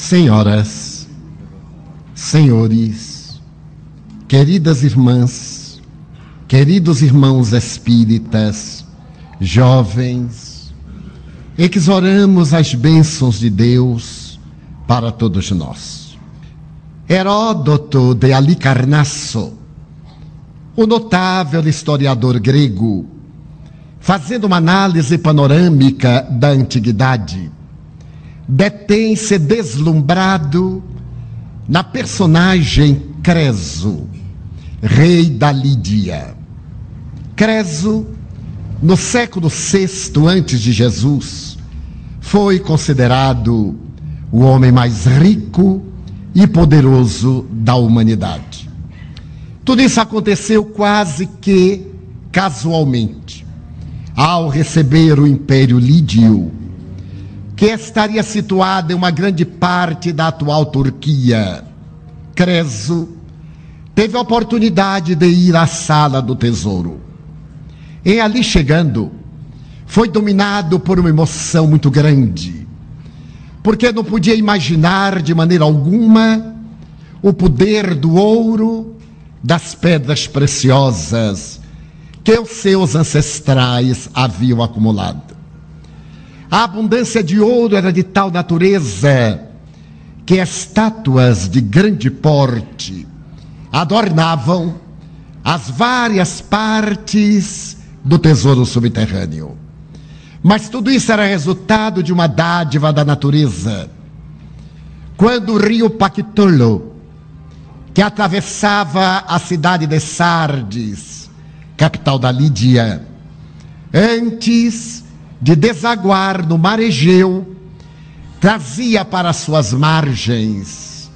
Senhoras, senhores, queridas irmãs, queridos irmãos espíritas, jovens, exoramos as bênçãos de Deus para todos nós. Heródoto de Alicarnasso, o notável historiador grego, fazendo uma análise panorâmica da antiguidade, detém-se deslumbrado na personagem Creso, rei da Lídia. Creso, no século VI antes de Jesus, foi considerado o homem mais rico e poderoso da humanidade. Tudo isso aconteceu quase que casualmente, ao receber o Império Lídio que estaria situada em uma grande parte da atual Turquia. Creso teve a oportunidade de ir à sala do tesouro. E ali chegando, foi dominado por uma emoção muito grande, porque não podia imaginar de maneira alguma o poder do ouro, das pedras preciosas que os seus ancestrais haviam acumulado. A abundância de ouro era de tal natureza que estátuas de grande porte adornavam as várias partes do tesouro subterrâneo. Mas tudo isso era resultado de uma dádiva da natureza. Quando o rio Pactolo, que atravessava a cidade de Sardes, capital da Lídia, antes de desaguar no mar Egeu, trazia para suas margens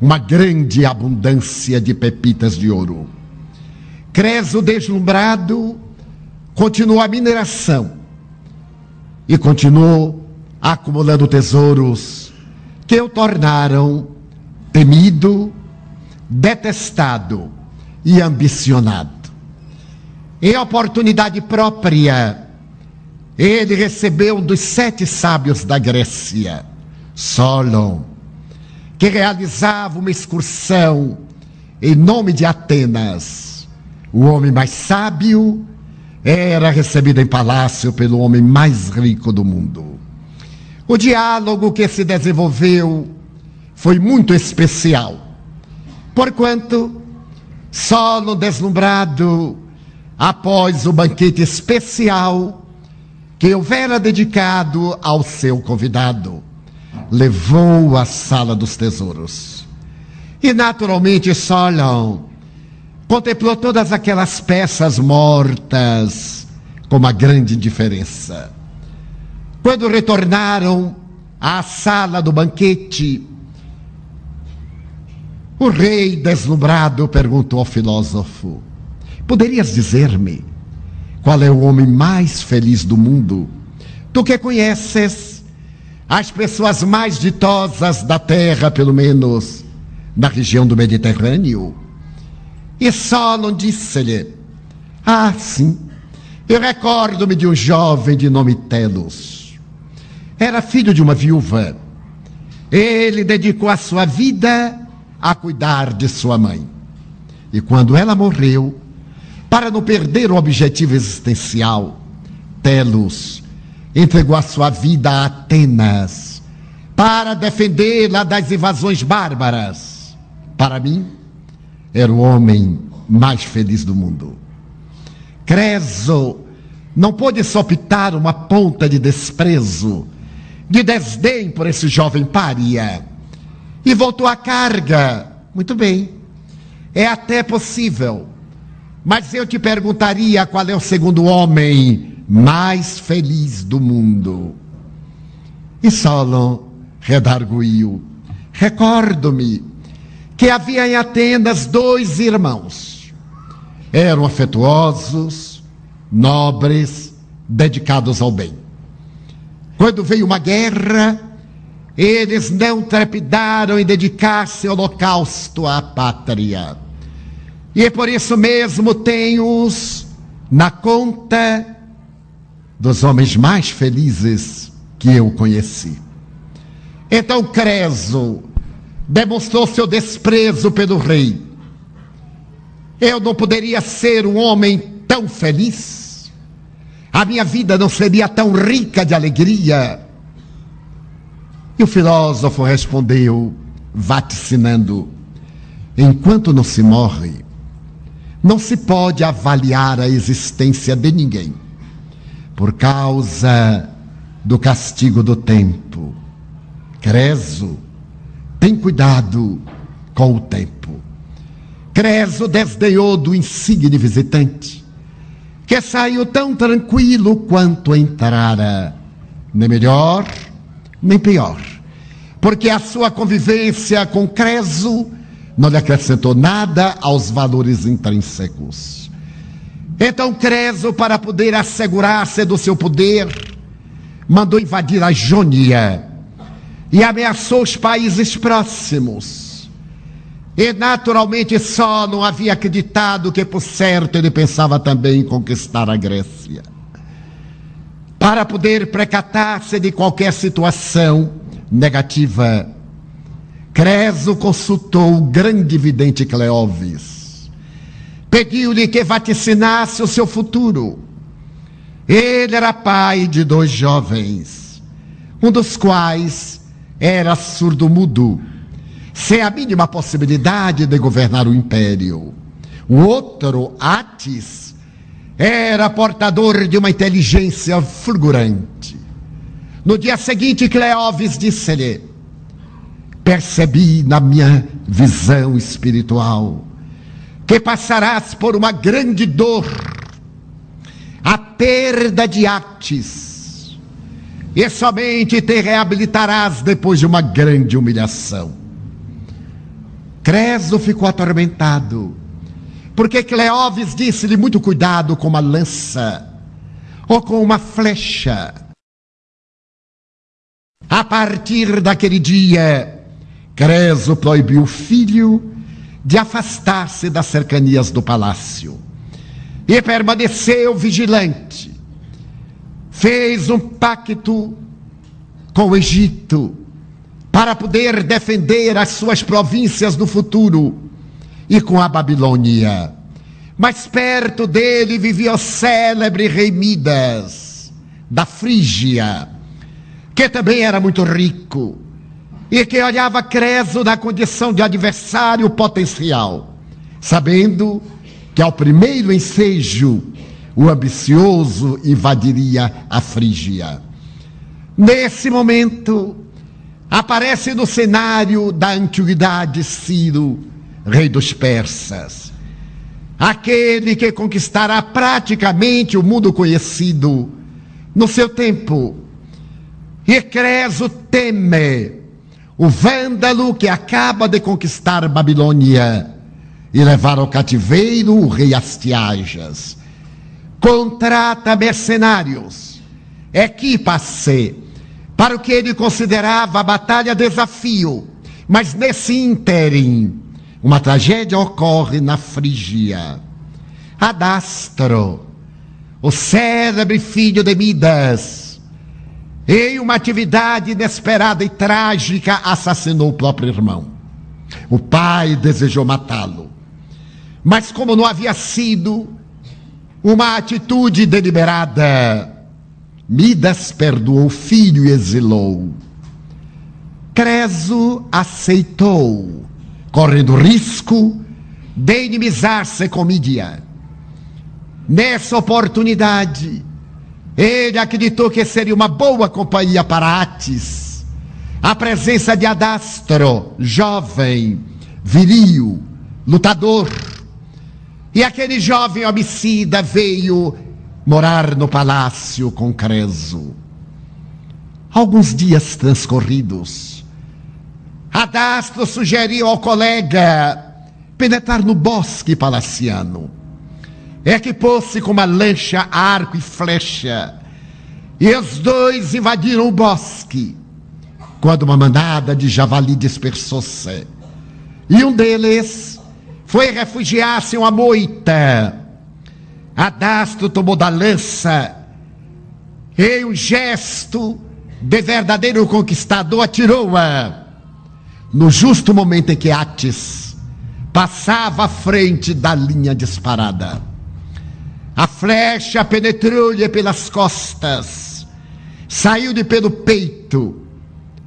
uma grande abundância de pepitas de ouro. Creso deslumbrado continuou a mineração e continuou acumulando tesouros que o tornaram temido, detestado e ambicionado. Em oportunidade própria, ele recebeu um dos sete sábios da Grécia, Solon, que realizava uma excursão em nome de Atenas. O homem mais sábio era recebido em palácio pelo homem mais rico do mundo. O diálogo que se desenvolveu foi muito especial, porquanto, Solon deslumbrado, após o banquete especial, que houvera dedicado ao seu convidado, levou à sala dos tesouros. E naturalmente Solon contemplou todas aquelas peças mortas com uma grande indiferença. Quando retornaram à sala do banquete, o rei deslumbrado perguntou ao filósofo: Poderias dizer-me qual é o homem mais feliz do mundo? Tu que conheces as pessoas mais ditosas da terra, pelo menos na região do Mediterrâneo. E Solon disse-lhe: Ah, sim, eu recordo-me de um jovem de nome Telos. Era filho de uma viúva. Ele dedicou a sua vida a cuidar de sua mãe. E quando ela morreu, para não perder o objetivo existencial, Telos entregou a sua vida a Atenas para defendê-la das invasões bárbaras. Para mim, era o homem mais feliz do mundo. Creso não pôde sopitar uma ponta de desprezo, de desdém por esse jovem pária. E voltou à carga. Muito bem. É até possível mas eu te perguntaria qual é o segundo homem mais feliz do mundo. E Solon redarguiu: Recordo-me que havia em Atenas dois irmãos. Eram afetuosos, nobres, dedicados ao bem. Quando veio uma guerra, eles não trepidaram em dedicar-se holocausto à pátria. E por isso mesmo tenho-os na conta dos homens mais felizes que eu conheci. Então Creso demonstrou seu desprezo pelo rei. Eu não poderia ser um homem tão feliz? A minha vida não seria tão rica de alegria? E o filósofo respondeu, vaticinando: Enquanto não se morre, não se pode avaliar a existência de ninguém por causa do castigo do tempo. Creso, tem cuidado com o tempo. Creso desdenhou do insigne visitante, que saiu tão tranquilo quanto entrara, nem melhor, nem pior, porque a sua convivência com Creso não lhe acrescentou nada aos valores intrínsecos. Então Creso, para poder assegurar-se do seu poder, mandou invadir a Jônia e ameaçou os países próximos. E naturalmente só não havia acreditado que, por certo, ele pensava também em conquistar a Grécia. Para poder precatar-se de qualquer situação negativa, Creso consultou o grande vidente Cleóvis. Pediu-lhe que vaticinasse o seu futuro. Ele era pai de dois jovens, um dos quais era surdo-mudo, sem a mínima possibilidade de governar o império. O outro, Atis, era portador de uma inteligência fulgurante. No dia seguinte, Cleóvis disse-lhe: percebi na minha visão espiritual que passarás por uma grande dor, a perda de Ates, e somente te reabilitarás depois de uma grande humilhação. Creso ficou atormentado, porque Cleóvis disse-lhe muito cuidado com uma lança ou com uma flecha. A partir daquele dia, Creso proibiu o filho de afastar-se das cercanias do palácio e permaneceu vigilante. Fez um pacto com o Egito para poder defender as suas províncias no futuro e com a Babilônia. Mas perto dele vivia o célebre rei Midas, da Frígia, que também era muito rico e que olhava Creso na condição de adversário potencial, sabendo que ao primeiro ensejo o ambicioso invadiria a Frígia. Nesse momento, aparece no cenário da antiguidade Ciro, rei dos persas, aquele que conquistará praticamente o mundo conhecido no seu tempo. E Creso teme o vândalo que acaba de conquistar Babilônia e levar ao cativeiro o rei Astiajas. Contrata mercenários, equipa-se para o que ele considerava a batalha desafio, mas nesse ínterim, uma tragédia ocorre na Frígia. Adastro, o célebre filho de Midas, em uma atividade inesperada e trágica, assassinou o próprio irmão. O pai desejou matá-lo. Mas, como não havia sido uma atitude deliberada, Midas perdoou o filho e exilou. Creso aceitou, correndo risco de inimizar-se com Mídia. Nessa oportunidade, ele acreditou que seria uma boa companhia para Atis. A presença de Adastro, jovem, viril, lutador. E aquele jovem homicida veio morar no palácio com Creso. Alguns dias transcorridos, Adastro sugeriu ao colega penetrar no bosque palaciano equipou-se com uma lancha, arco e flecha. E os dois invadiram o bosque, quando uma mandada de javali dispersou-se. E um deles foi refugiar-se em uma moita. Adastro tomou da lança, e um gesto de verdadeiro conquistador, atirou-a no justo momento em que Atis passava à frente da linha disparada. A flecha penetrou-lhe pelas costas, saiu-lhe pelo peito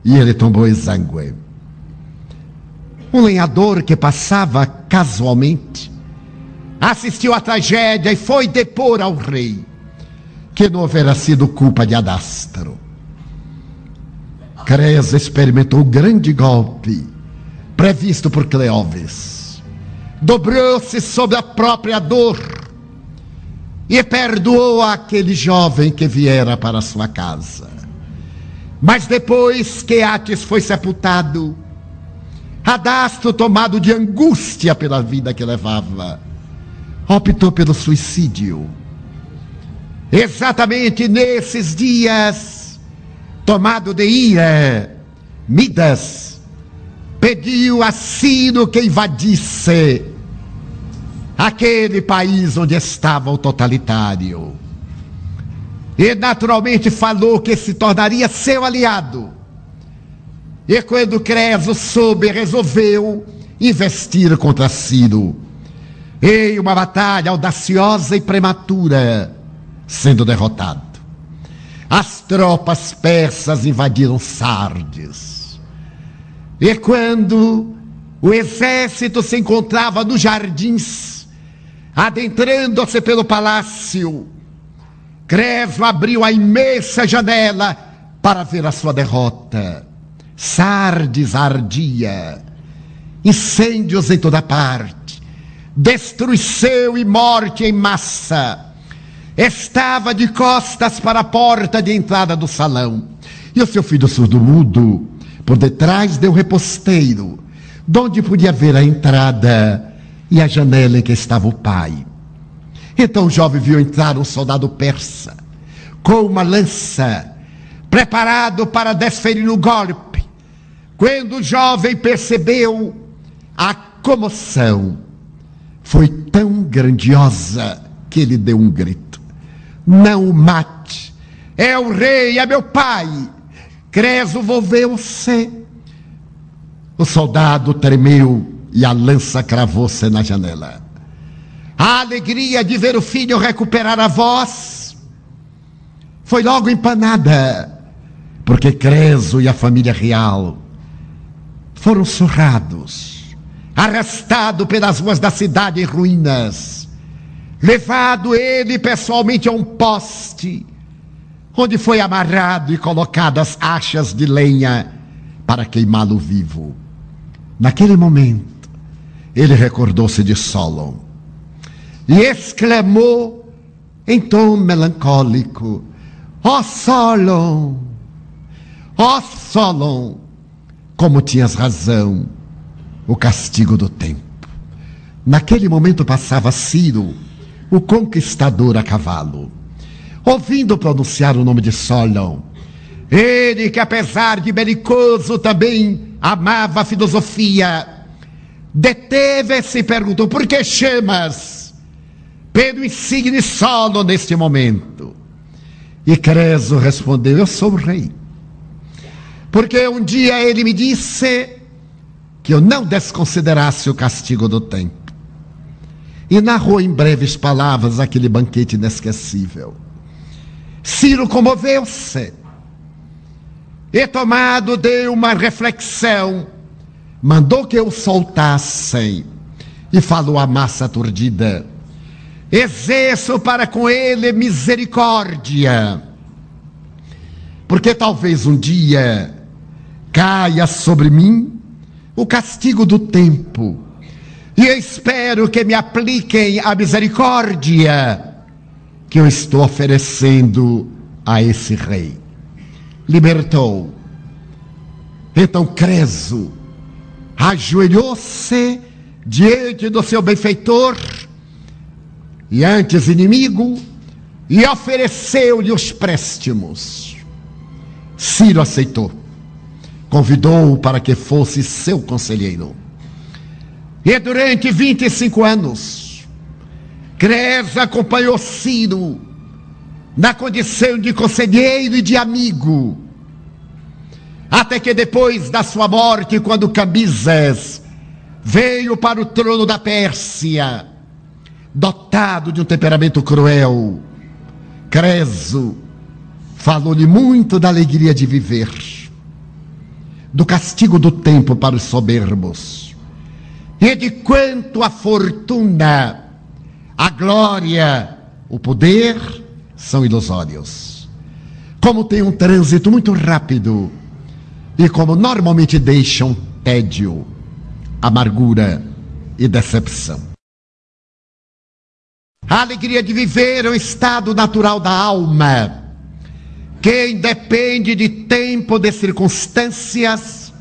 e ele tombou exangue. Um lenhador que passava casualmente assistiu à tragédia e foi depor ao rei que não houvera sido culpa de Adastro. Cresa experimentou o grande golpe previsto por Cleóvis. Dobrou-se sob a própria dor e perdoou aquele jovem que viera para sua casa. Mas depois que Ates foi sepultado, Adastro, tomado de angústia pela vida que levava, optou pelo suicídio. Exatamente nesses dias, tomado de ira, Midas pediu a Ciro que invadisse aquele país onde estava o totalitário. E naturalmente falou que se tornaria seu aliado. E quando Creso soube, resolveu investir contra Ciro. Em uma batalha audaciosa e prematura, sendo derrotado. As tropas persas invadiram Sardes. E quando o exército se encontrava nos jardins, adentrando-se pelo palácio, Creso abriu a imensa janela para ver a sua derrota. Sardes ardia, incêndios em toda parte, destruição e morte em massa estava de costas para a porta de entrada do salão. E o seu filho surdo-mudo, por detrás deu reposteiro, donde podia ver a entrada e a janela em que estava o pai. Então o jovem viu entrar um soldado persa, com uma lança, preparado para desferir o golpe. Quando o jovem percebeu a comoção, foi tão grandiosa que ele deu um grito não o mate. É o rei, é meu pai. Creso volveu-se. O soldado tremeu e a lança cravou-se na janela. A alegria de ver o filho recuperar a voz foi logo empanada, porque Creso e a família real foram surrados, arrastados pelas ruas da cidade em ruínas levado ele pessoalmente a um poste, onde foi amarrado e colocadas achas de lenha para queimá-lo vivo. Naquele momento, ele recordou-se de Solon e exclamou em tom melancólico: Ó oh Solon, ó oh Solon, como tinhas razão, o castigo do tempo. Naquele momento passava Ciro o conquistador a cavalo. Ouvindo pronunciar o nome de Solon, ele que apesar de belicoso também amava a filosofia, deteve-se e perguntou: por que chamas pelo insigne Solon neste momento? E Creso respondeu: Eu sou o rei. Porque um dia ele me disse que eu não desconsiderasse o castigo do tempo e narrou em breves palavras aquele banquete inesquecível. Ciro comoveu-se e, tomado de uma reflexão, mandou que o soltassem e falou à massa aturdida: Exerço para com ele misericórdia, porque talvez um dia caia sobre mim o castigo do tempo e espero que me apliquem a misericórdia que eu estou oferecendo a esse rei. Libertou. Então Creso ajoelhou-se diante do seu benfeitor e antes inimigo e ofereceu-lhe os préstimos. Ciro aceitou. Convidou-o para que fosse seu conselheiro. E durante 25 anos, Cres acompanhou Ciro na condição de conselheiro e de amigo, Até que depois da sua morte, quando Cambises veio para o trono da Pérsia, dotado de um temperamento cruel, Creso falou-lhe muito da alegria de viver, do castigo do tempo para os soberbos, e de quanto a fortuna, a glória, o poder são ilusórios. Como tem um trânsito muito rápido e como normalmente deixam tédio, amargura e decepção. A alegria de viver é um estado natural da alma, que independe de tempo, de circunstâncias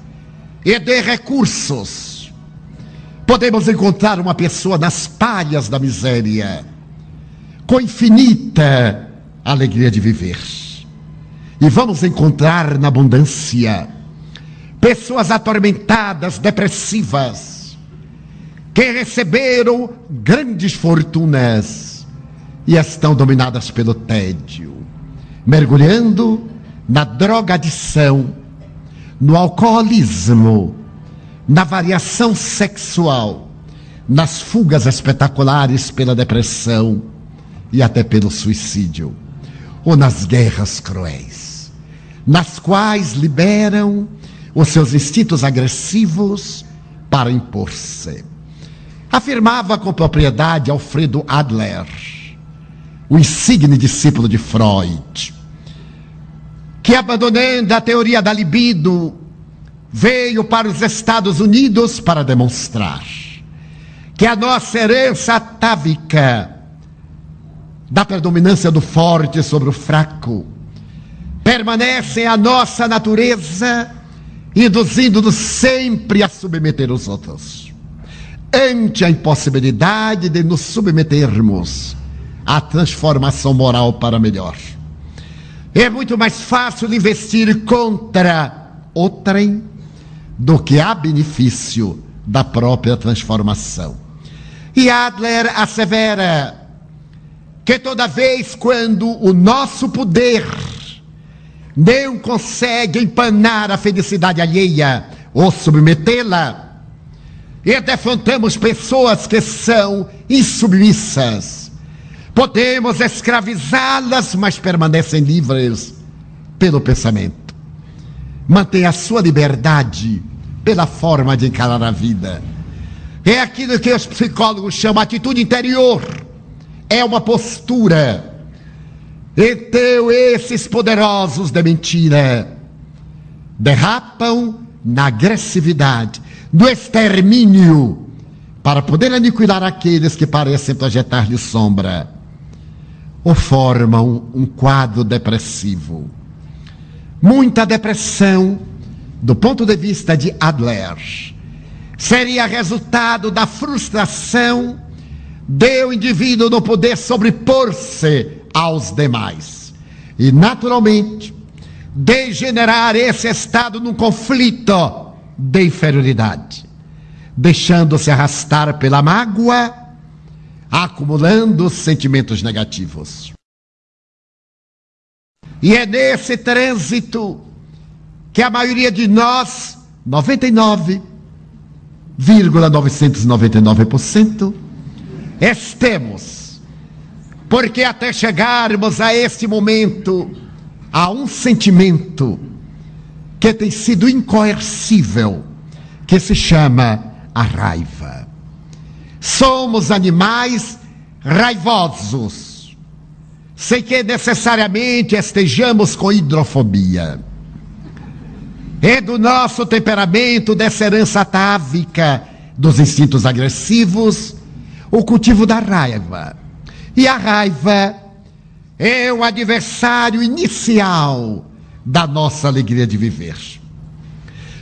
e de recursos. Podemos encontrar uma pessoa nas palhas da miséria, com infinita alegria de viver. E vamos encontrar na abundância pessoas atormentadas, depressivas, que receberam grandes fortunas e estão dominadas pelo tédio, mergulhando na drogadição, no alcoolismo, na variação sexual, nas fugas espetaculares pela depressão e até pelo suicídio, ou nas guerras cruéis, nas quais liberam os seus instintos agressivos para impor-se. Afirmava com propriedade Alfredo Adler, o insigne discípulo de Freud, que abandonando a teoria da libido, veio para os Estados Unidos para demonstrar que a nossa herança atávica da predominância do forte sobre o fraco permanece a nossa natureza induzindo-nos sempre a submeter os outros. Ante a impossibilidade de nos submetermos à transformação moral para melhor. É muito mais fácil investir contra outrem do que a benefício da própria transformação. E Adler assevera que toda vez quando o nosso poder não consegue empanar a felicidade alheia ou submetê-la. E defrontamos pessoas que são insubmissas. Podemos escravizá-las, mas permanecem livres pelo pensamento. Mantém a sua liberdade pela forma de encarar a vida. É aquilo que os psicólogos chamam de atitude interior. É uma postura então esses poderosos da mentira derrapam na agressividade, no extermínio, para poder aniquilar aqueles que parecem projetar-lhe sombra, ou formam um quadro depressivo. Muita depressão, do ponto de vista de Adler, seria resultado da frustração de o indivíduo não poder sobrepor-se aos demais. E, naturalmente, degenerar esse estado num conflito de inferioridade, deixando-se arrastar pela mágoa, acumulando sentimentos negativos. E é nesse trânsito que a maioria de nós, 99,999%, estemos porque até chegarmos a este momento, há um sentimento que tem sido incoercível, que se chama a raiva. Somos animais raivosos, sem que necessariamente estejamos com hidrofobia. É do nosso temperamento, dessa herança atávica, dos instintos agressivos, o cultivo da raiva e a raiva é o adversário inicial da nossa alegria de viver.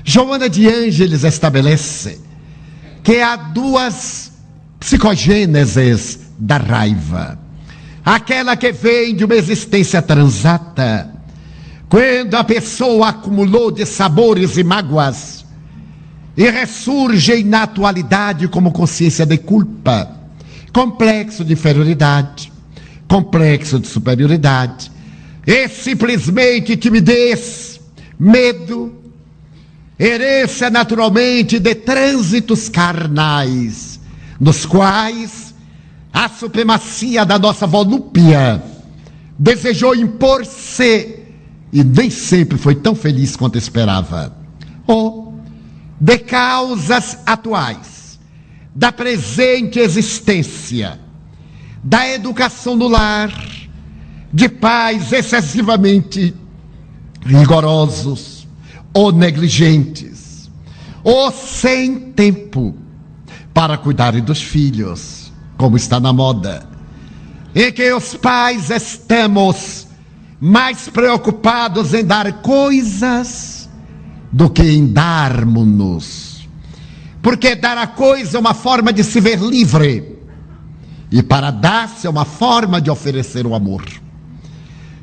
Joana de Ângeles estabelece que há duas psicogêneses da raiva. Aquela que vem de uma existência transata, quando a pessoa acumulou de sabores e mágoas e ressurge na atualidade como consciência de culpa complexo de inferioridade, complexo de superioridade, e simplesmente timidez, medo, herança naturalmente de trânsitos carnais, nos quais a supremacia da nossa volúpia desejou impor-se e nem sempre foi tão feliz quanto esperava. Ou de causas atuais, da presente existência, da educação no lar, de pais excessivamente rigorosos ou negligentes, ou sem tempo para cuidarem dos filhos, como está na moda, em que os pais estamos mais preocupados em dar coisas do que em darmos-nos. Porque dar a coisa é uma forma de se ver livre, e para dar-se é uma forma de oferecer o amor.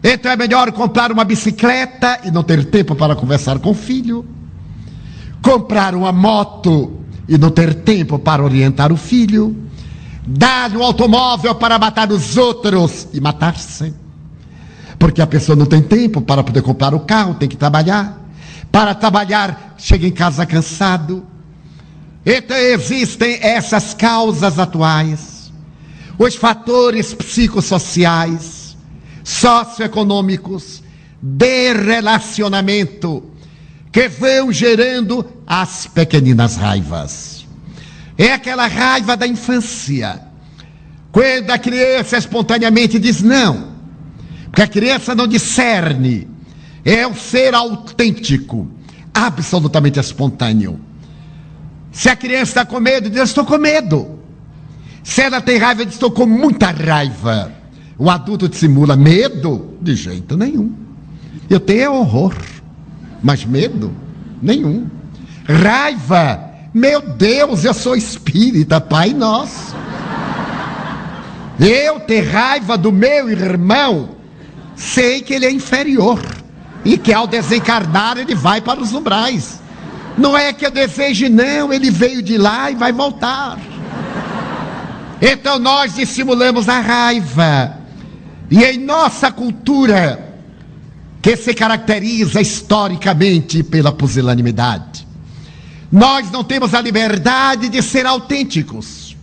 Então é melhor comprar uma bicicleta e não ter tempo para conversar com o filho, comprar uma moto e não ter tempo para orientar o filho, dar um automóvel para matar os outros e matar-se. Porque a pessoa não tem tempo para poder comprar o carro, tem que trabalhar. Para trabalhar, chega em casa cansado. Então existem essas causas atuais, os fatores psicossociais socioeconômicos, de relacionamento, que vão gerando as pequeninas raivas. É aquela raiva da infância, quando a criança espontaneamente diz não, porque a criança não discerne, é um ser autêntico, absolutamente espontâneo. Se a criança está com medo, diz: Estou com medo. Se ela tem raiva, diz: Estou com muita raiva. O adulto dissimula medo? De jeito nenhum. Eu tenho horror, mas medo? Nenhum. Raiva? Meu Deus, eu sou espírita, Pai Nosso. Eu ter raiva do meu irmão, sei que ele é inferior e que ao desencarnar ele vai para os umbrais. Não é que eu deseje, não, ele veio de lá e vai voltar. Então nós dissimulamos a raiva e em nossa cultura, que se caracteriza historicamente pela pusilanimidade, nós não temos a liberdade de ser autênticos.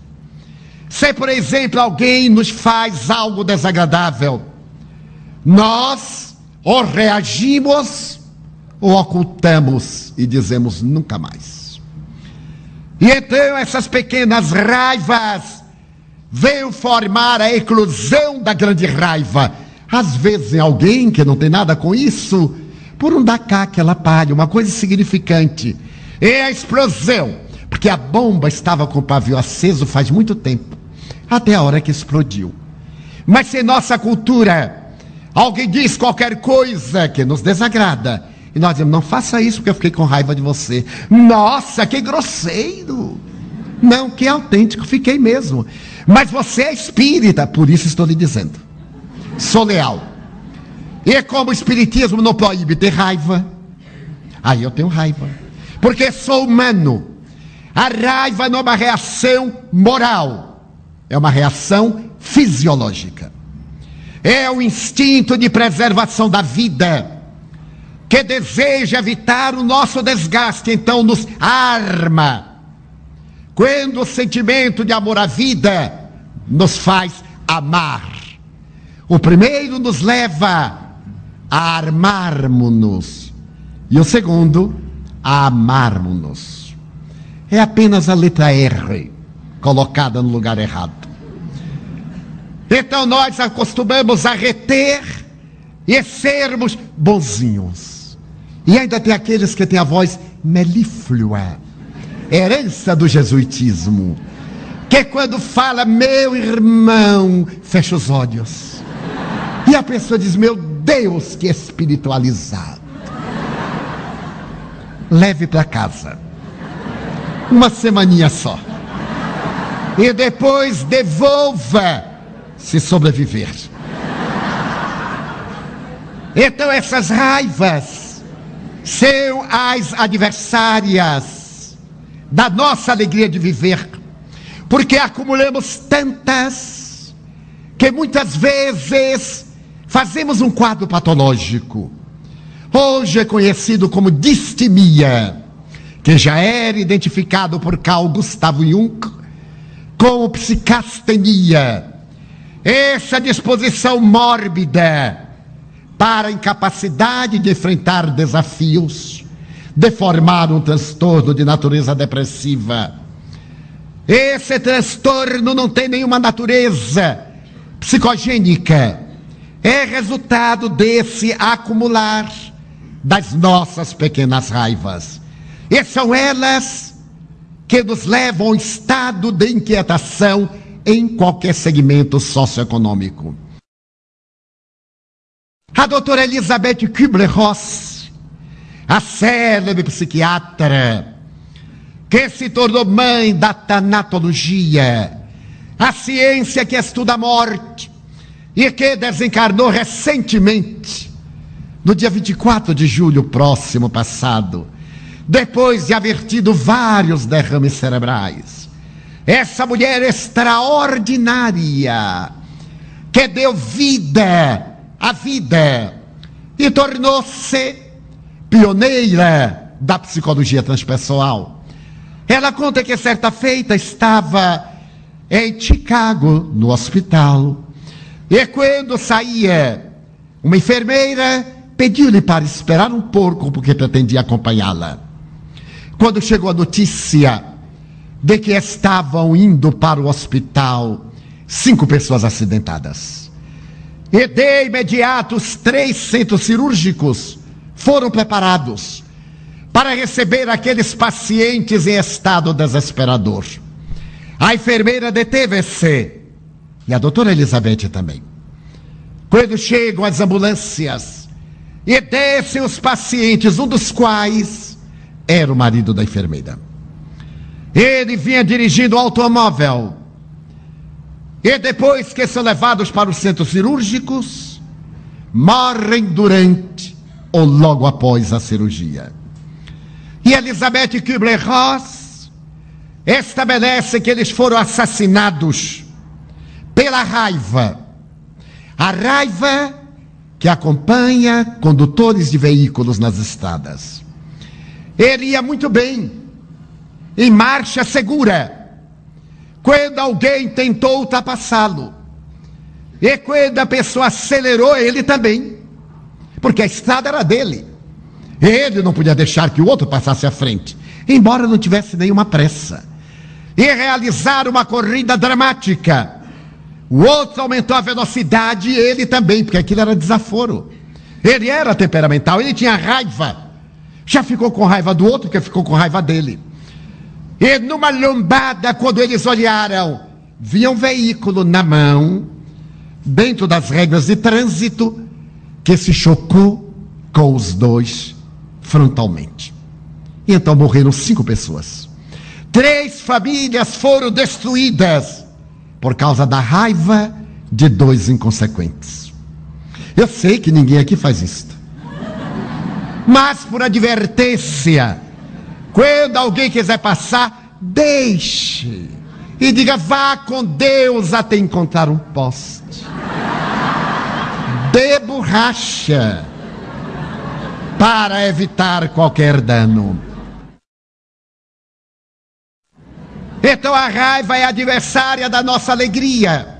Se, por exemplo, alguém nos faz algo desagradável, nós ou reagimos ou ocultamos e dizemos nunca mais. E então essas pequenas raivas veio formar a eclosão da grande raiva. Às vezes em alguém que não tem nada com isso, por um dar cá aquela palha, uma coisa insignificante. É a explosão, porque a bomba estava com o pavio aceso faz muito tempo, até a hora que explodiu. Mas se nossa cultura, alguém diz qualquer coisa que nos desagrada, e nós dizemos, não faça isso porque eu fiquei com raiva de você. Nossa, que grosseiro! Não, que autêntico, fiquei mesmo. Mas você é espírita, por isso estou lhe dizendo. Sou leal. E como o espiritismo não proíbe ter raiva, aí eu tenho raiva. Porque sou humano. A raiva não é uma reação moral, é uma reação fisiológica. É o instinto de preservação da vida que deseja evitar o nosso desgaste, então nos arma quando o sentimento de amor à vida nos faz amar. O primeiro nos leva a armarmos-nos. E o segundo, a amarmos-nos. É apenas a letra R colocada no lugar errado. Então nós acostumamos a reter e sermos bonzinhos. E ainda tem aqueles que têm a voz melíflua herança do jesuitismo, que quando fala meu irmão, fecha os olhos. E a pessoa diz: Meu Deus, que espiritualizado. Leve para casa. Uma semaninha só. E depois devolva, se sobreviver. Então essas raivas são as adversárias da nossa alegria de viver, porque acumulamos tantas que muitas vezes fazemos um quadro patológico. Hoje é conhecido como distimia. que já era identificado por Carl Gustavo Jung como psicastenia, essa disposição mórbida para a incapacidade de enfrentar desafios, de formar um transtorno de natureza depressiva. Esse transtorno não tem nenhuma natureza psicogênica, é resultado desse acumular das nossas pequenas raivas. E são elas que nos levam ao estado de inquietação em qualquer segmento socioeconômico. A doutora Elizabeth Kübler-Ross, a célebre psiquiatra, que se tornou mãe da tanatologia, a ciência que estuda a morte e que desencarnou recentemente, no dia 24 de julho próximo passado, depois de haver tido vários derrames cerebrais. Essa mulher extraordinária, que deu vida à vida e tornou-se pioneira da psicologia transpessoal. Ela conta que certa feita estava em Chicago, no hospital, e quando saía, uma enfermeira pediu-lhe para esperar um pouco, porque pretendia acompanhá-la. Quando chegou a notícia de que estavam indo para o hospital cinco pessoas acidentadas. E de imediato os três centros cirúrgicos foram preparados para receber aqueles pacientes em estado desesperador. A enfermeira deteve-se e a doutora Elizabeth também. Quando chegam as ambulâncias e descem os pacientes, um dos quais era o marido da enfermeira. Ele vinha dirigindo o automóvel. E depois que são levados para os centros cirúrgicos, morrem durante ou logo após a cirurgia. E Elizabeth Kubler-Ross estabelece que eles foram assassinados pela raiva. A raiva que acompanha condutores de veículos nas estradas. Ele ia muito bem, em marcha segura, quando alguém tentou ultrapassá-lo. E quando a pessoa acelerou, ele também, porque a estrada era dele. Ele não podia deixar que o outro passasse à frente, embora não tivesse nenhuma pressa. E realizar uma corrida dramática. O outro aumentou a velocidade e ele também, porque aquilo era desaforo. Ele era temperamental, ele tinha raiva já ficou com raiva do outro, que ficou com raiva dele. E numa lombada, quando eles olharam, viam um veículo na mão, dentro das regras de trânsito, que se chocou com os dois frontalmente. E então morreram cinco pessoas. Três famílias foram destruídas por causa da raiva de dois inconsequentes. Eu sei que ninguém aqui faz isto mas por advertência. Quando alguém quiser passar, deixe. E diga: vá com Deus até encontrar um poste. De borracha. Para evitar qualquer dano. Então a raiva é adversária da nossa alegria.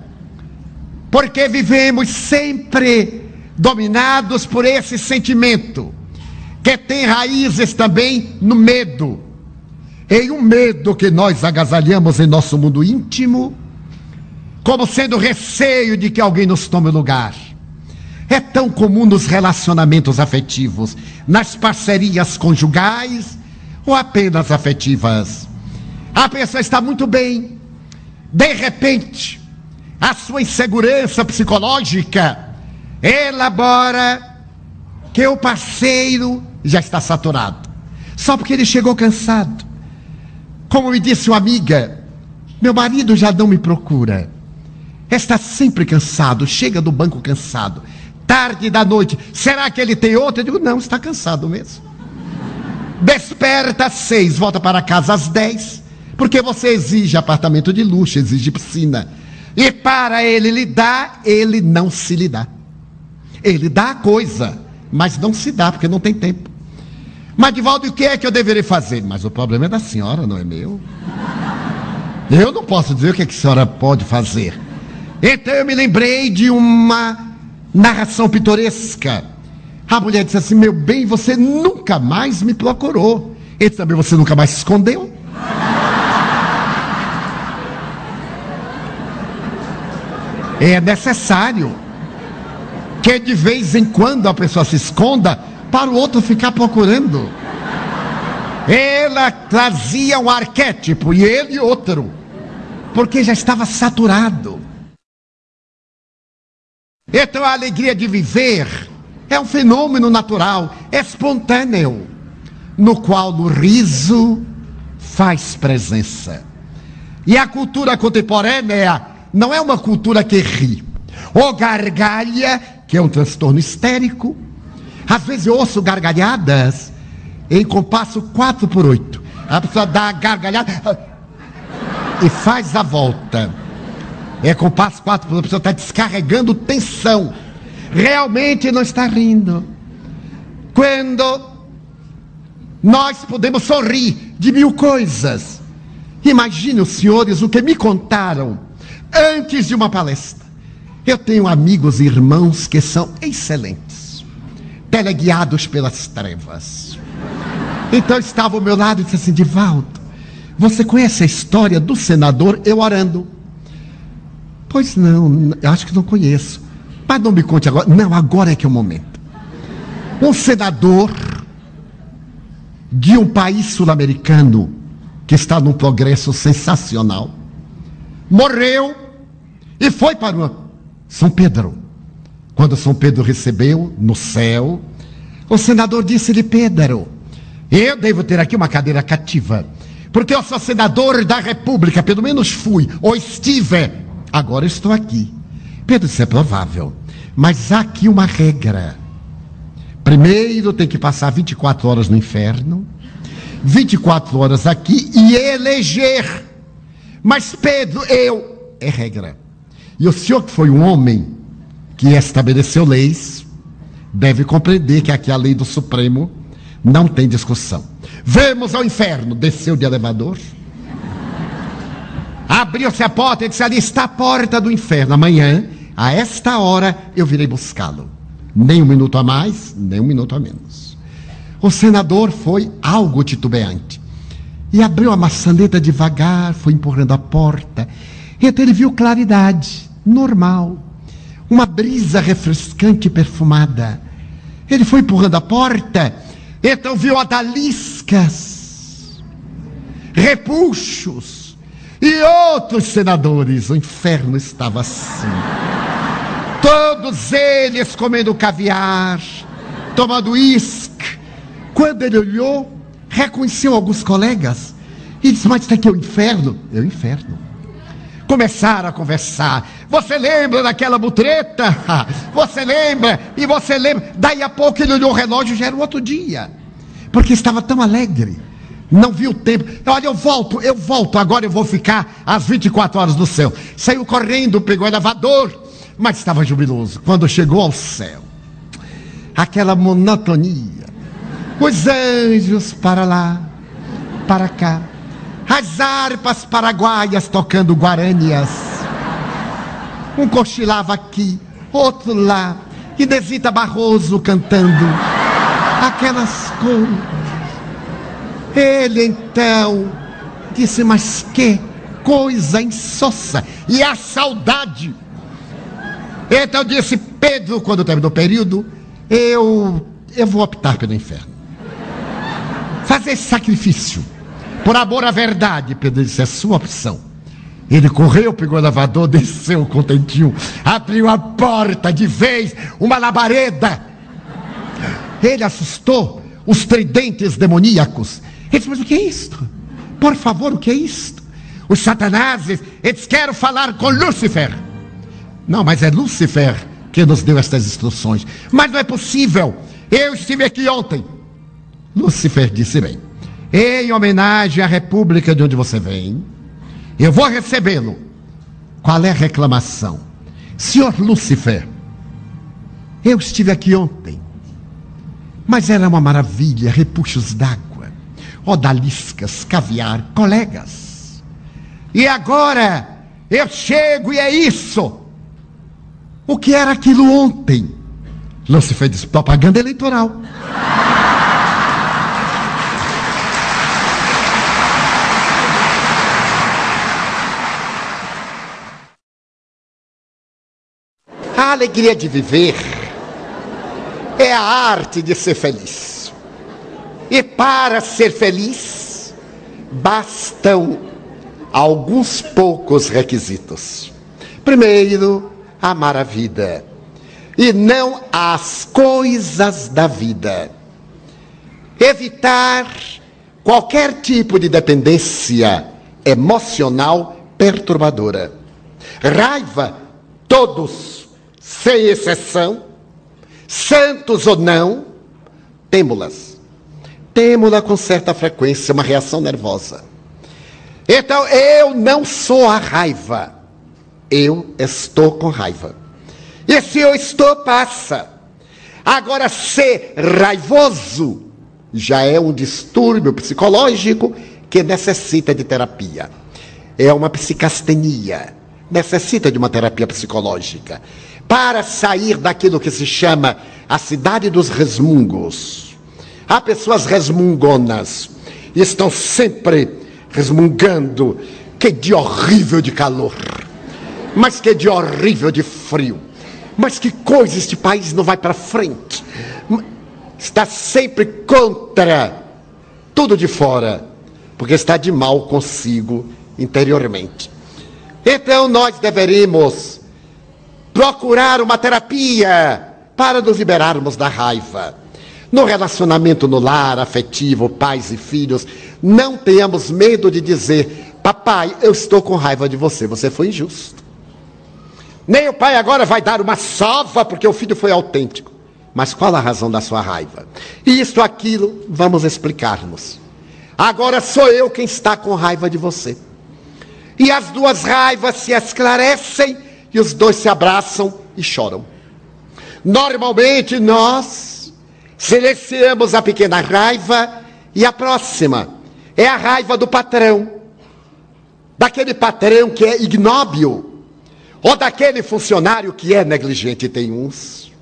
Porque vivemos sempre dominados por esse sentimento que tem raízes também no medo. Em um medo que nós agasalhamos em nosso mundo íntimo, como sendo receio de que alguém nos tome lugar. É tão comum nos relacionamentos afetivos, nas parcerias conjugais ou apenas afetivas. A pessoa está muito bem, de repente, a sua insegurança psicológica elabora que o parceiro já está saturado. Só porque ele chegou cansado. Como me disse uma amiga, meu marido já não me procura. Está sempre cansado, chega do banco cansado. Tarde da noite, será que ele tem outra? Eu digo, não, está cansado mesmo. Desperta às seis, volta para casa às dez, porque você exige apartamento de luxo, exige piscina. E para ele lhe dar, ele não se lhe dá. Ele dá a coisa, mas não se dá, porque não tem tempo. Mas, Divaldo, o que é que eu deveria fazer? Mas o problema é da senhora, não é meu. Eu não posso dizer o que, é que a senhora pode fazer. Então eu me lembrei de uma narração pitoresca. A mulher disse assim: Meu bem, você nunca mais me procurou. Ele também você nunca mais se escondeu. É necessário que de vez em quando a pessoa se esconda para o outro ficar procurando. Ela trazia um arquétipo e ele outro, porque já estava saturado. Então a alegria de viver é um fenômeno natural, espontâneo, no qual o riso faz presença. E a cultura contemporânea não é uma cultura que ri, ou gargalha, que é um transtorno histérico. Às vezes eu ouço gargalhadas em compasso 4 por 8. A pessoa dá a gargalhada e faz a volta. É compasso 4 por 8, a pessoa está descarregando tensão. Realmente não está rindo. Quando nós podemos sorrir de mil coisas. Imagine os senhores o que me contaram antes de uma palestra. Eu tenho amigos e irmãos que são excelentes, teleguiados pelas trevas. Então estava ao meu lado e disse assim: Divaldo, você conhece a história do senador eu orando? Pois não, eu acho que não conheço. Mas não me conte agora. Não, agora é que é o momento. Um senador de um país sul-americano que está num progresso sensacional morreu e foi para São Pedro. Quando São Pedro recebeu no céu, o senador disse-lhe: Pedro, eu devo ter aqui uma cadeira cativa, porque eu sou senador da República, pelo menos fui, ou estive, agora estou aqui. Pedro, isso é provável, mas há aqui uma regra. Primeiro tem que passar 24 horas no inferno, 24 horas aqui e eleger mas Pedro, eu, é regra. E o senhor que foi um homem que estabeleceu leis, deve compreender que aqui a lei do Supremo não tem discussão. Vamos ao inferno, desceu de elevador. Abriu-se a porta e disse: Ali está a porta do inferno. Amanhã, a esta hora, eu virei buscá-lo. Nem um minuto a mais, nem um minuto a menos. O senador foi algo titubeante. E abriu a maçaneta devagar, foi empurrando a porta. Então ele viu claridade, normal. Uma brisa refrescante e perfumada. Ele foi empurrando a porta, então viu adaliscas, repuxos e outros senadores. O inferno estava assim. Todos eles comendo caviar, tomando uísque. Quando ele olhou, reconheceu alguns colegas e disse: Mas está aqui o inferno. É o inferno. Começaram a conversar. Você lembra daquela butreta? Você lembra? E você lembra? Daí a pouco ele olhou o relógio, já era o outro dia. Porque estava tão alegre. Não viu o tempo. Olha, eu volto, eu volto. Agora eu vou ficar às 24 horas no céu. Saiu correndo, pegou o elevador, mas estava jubiloso. Quando chegou ao céu, aquela monotonia os anjos para lá, para cá, as harpas paraguaias tocando guaranias. Um cochilava aqui, outro lá, e Desita Barroso cantando aquelas coisas. Ele então disse: Mas que coisa insossa! E a saudade. Então disse Pedro, quando terminou o período, eu, eu vou optar pelo inferno fazer sacrifício por amor à verdade. Pedro disse: é sua opção. Ele correu, pegou o elevador, desceu contentinho, abriu a porta de vez, uma labareda. Ele assustou os tridentes demoníacos. Ele disse: Mas o que é isto? Por favor, o que é isto? Os satanases, eles querem falar com Lúcifer. Não, mas é Lúcifer que nos deu estas instruções. Mas não é possível. Eu estive aqui ontem. Lúcifer disse bem: em homenagem à república de onde você vem, eu vou recebê-lo. Qual é a reclamação? Senhor Lúcifer, eu estive aqui ontem, Mas era uma maravilha, repuxos d'água, odaliscas, caviar, colegas. E agora eu chego e é isso. O que era aquilo ontem? Não se fez propaganda eleitoral. alegria de viver é a arte de ser feliz. E para ser feliz, bastam alguns poucos requisitos. Primeiro, amar a vida e não as coisas da vida. Evitar qualquer tipo de dependência emocional perturbadora. Raiva, todos, sem exceção, santos ou não, temos-las. Temos-la com certa frequência, uma reação nervosa. Então, eu não sou a raiva. Eu estou com raiva. E se eu estou, passa. Agora, ser raivoso já é um distúrbio psicológico que necessita de terapia. É uma psicastenia. Necessita de uma terapia psicológica. Para sair daquilo que se chama a cidade dos resmungos. Há pessoas resmungonas. E estão sempre resmungando. Que de horrível de calor mas que de horrível de frio. Mas que coisa este país não vai para frente. Está sempre contra tudo de fora, porque está de mal consigo interiormente. Então nós deveríamos procurar uma terapia para nos liberarmos da raiva. No relacionamento no lar, afetivo, pais e filhos, não tenhamos medo de dizer: Papai, eu estou com raiva de você, você foi injusto. Nem o pai agora vai dar uma sova porque o filho foi autêntico. Mas qual a razão da sua raiva? Isto, aquilo, vamos explicar-nos. Agora sou eu quem está com raiva de você. E as duas raivas se esclarecem e os dois se abraçam e choram. Normalmente nós silenciamos a pequena raiva e a próxima é a raiva do patrão. Daquele patrão que é ignóbil, ou daquele funcionário que é negligente. Tem uns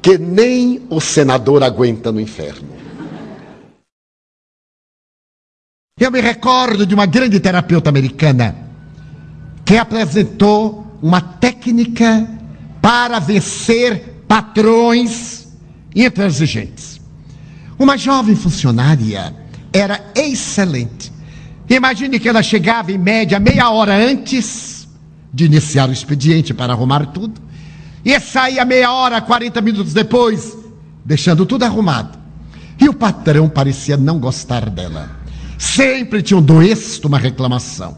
que nem o senador aguenta no inferno. Eu me recordo de uma grande terapeuta americana que apresentou uma técnica para vencer patrões intransigentes. Uma jovem funcionária era excelente. Imagine que ela chegava em média meia hora antes de iniciar o expediente para arrumar tudo, e saía meia hora, 40 minutos depois, deixando tudo arrumado. E o patrão parecia não gostar dela. Sempre tinha um doesto, uma reclamação.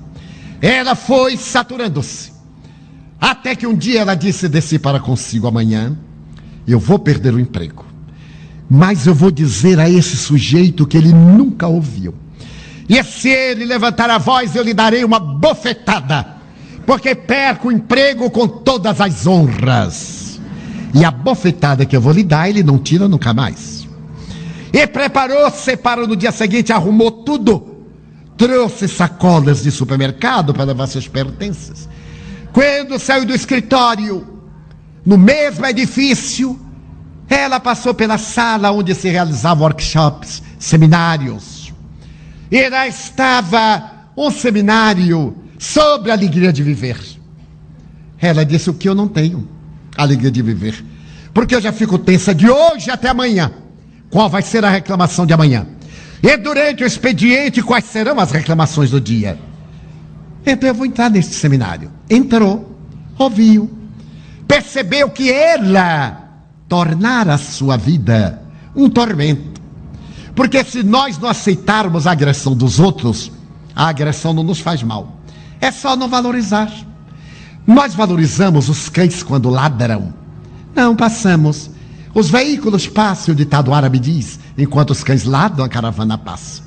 Ela foi saturando-se. Até que um dia ela disse desci para consigo amanhã, eu vou perder o emprego. Mas eu vou dizer a esse sujeito que ele nunca ouviu. E se ele levantar a voz, eu lhe darei uma bofetada porque perco o emprego com todas as honras. E a bofetada que eu vou lhe dar, ele não tira nunca mais. E preparou-se para no dia seguinte, arrumou tudo. Trouxe sacolas de supermercado para levar seus pertences. Quando saiu do escritório, no mesmo edifício, ela passou pela sala onde se realizavam workshops, seminários. E lá estava um seminário sobre a alegria de viver. Ela disse: O que eu não tenho? Alegria de viver. Porque eu já fico tensa de hoje até amanhã. Qual vai ser a reclamação de amanhã? E durante o expediente, quais serão as reclamações do dia? Então eu vou entrar nesse seminário. Entrou, ouviu, percebeu que ela tornara a sua vida um tormento. Porque se nós não aceitarmos a agressão dos outros, a agressão não nos faz mal. É só não valorizar. Nós valorizamos os cães quando ladram. Não passamos. Os veículos passam, o ditado árabe diz, enquanto os cães ladram, a caravana passa.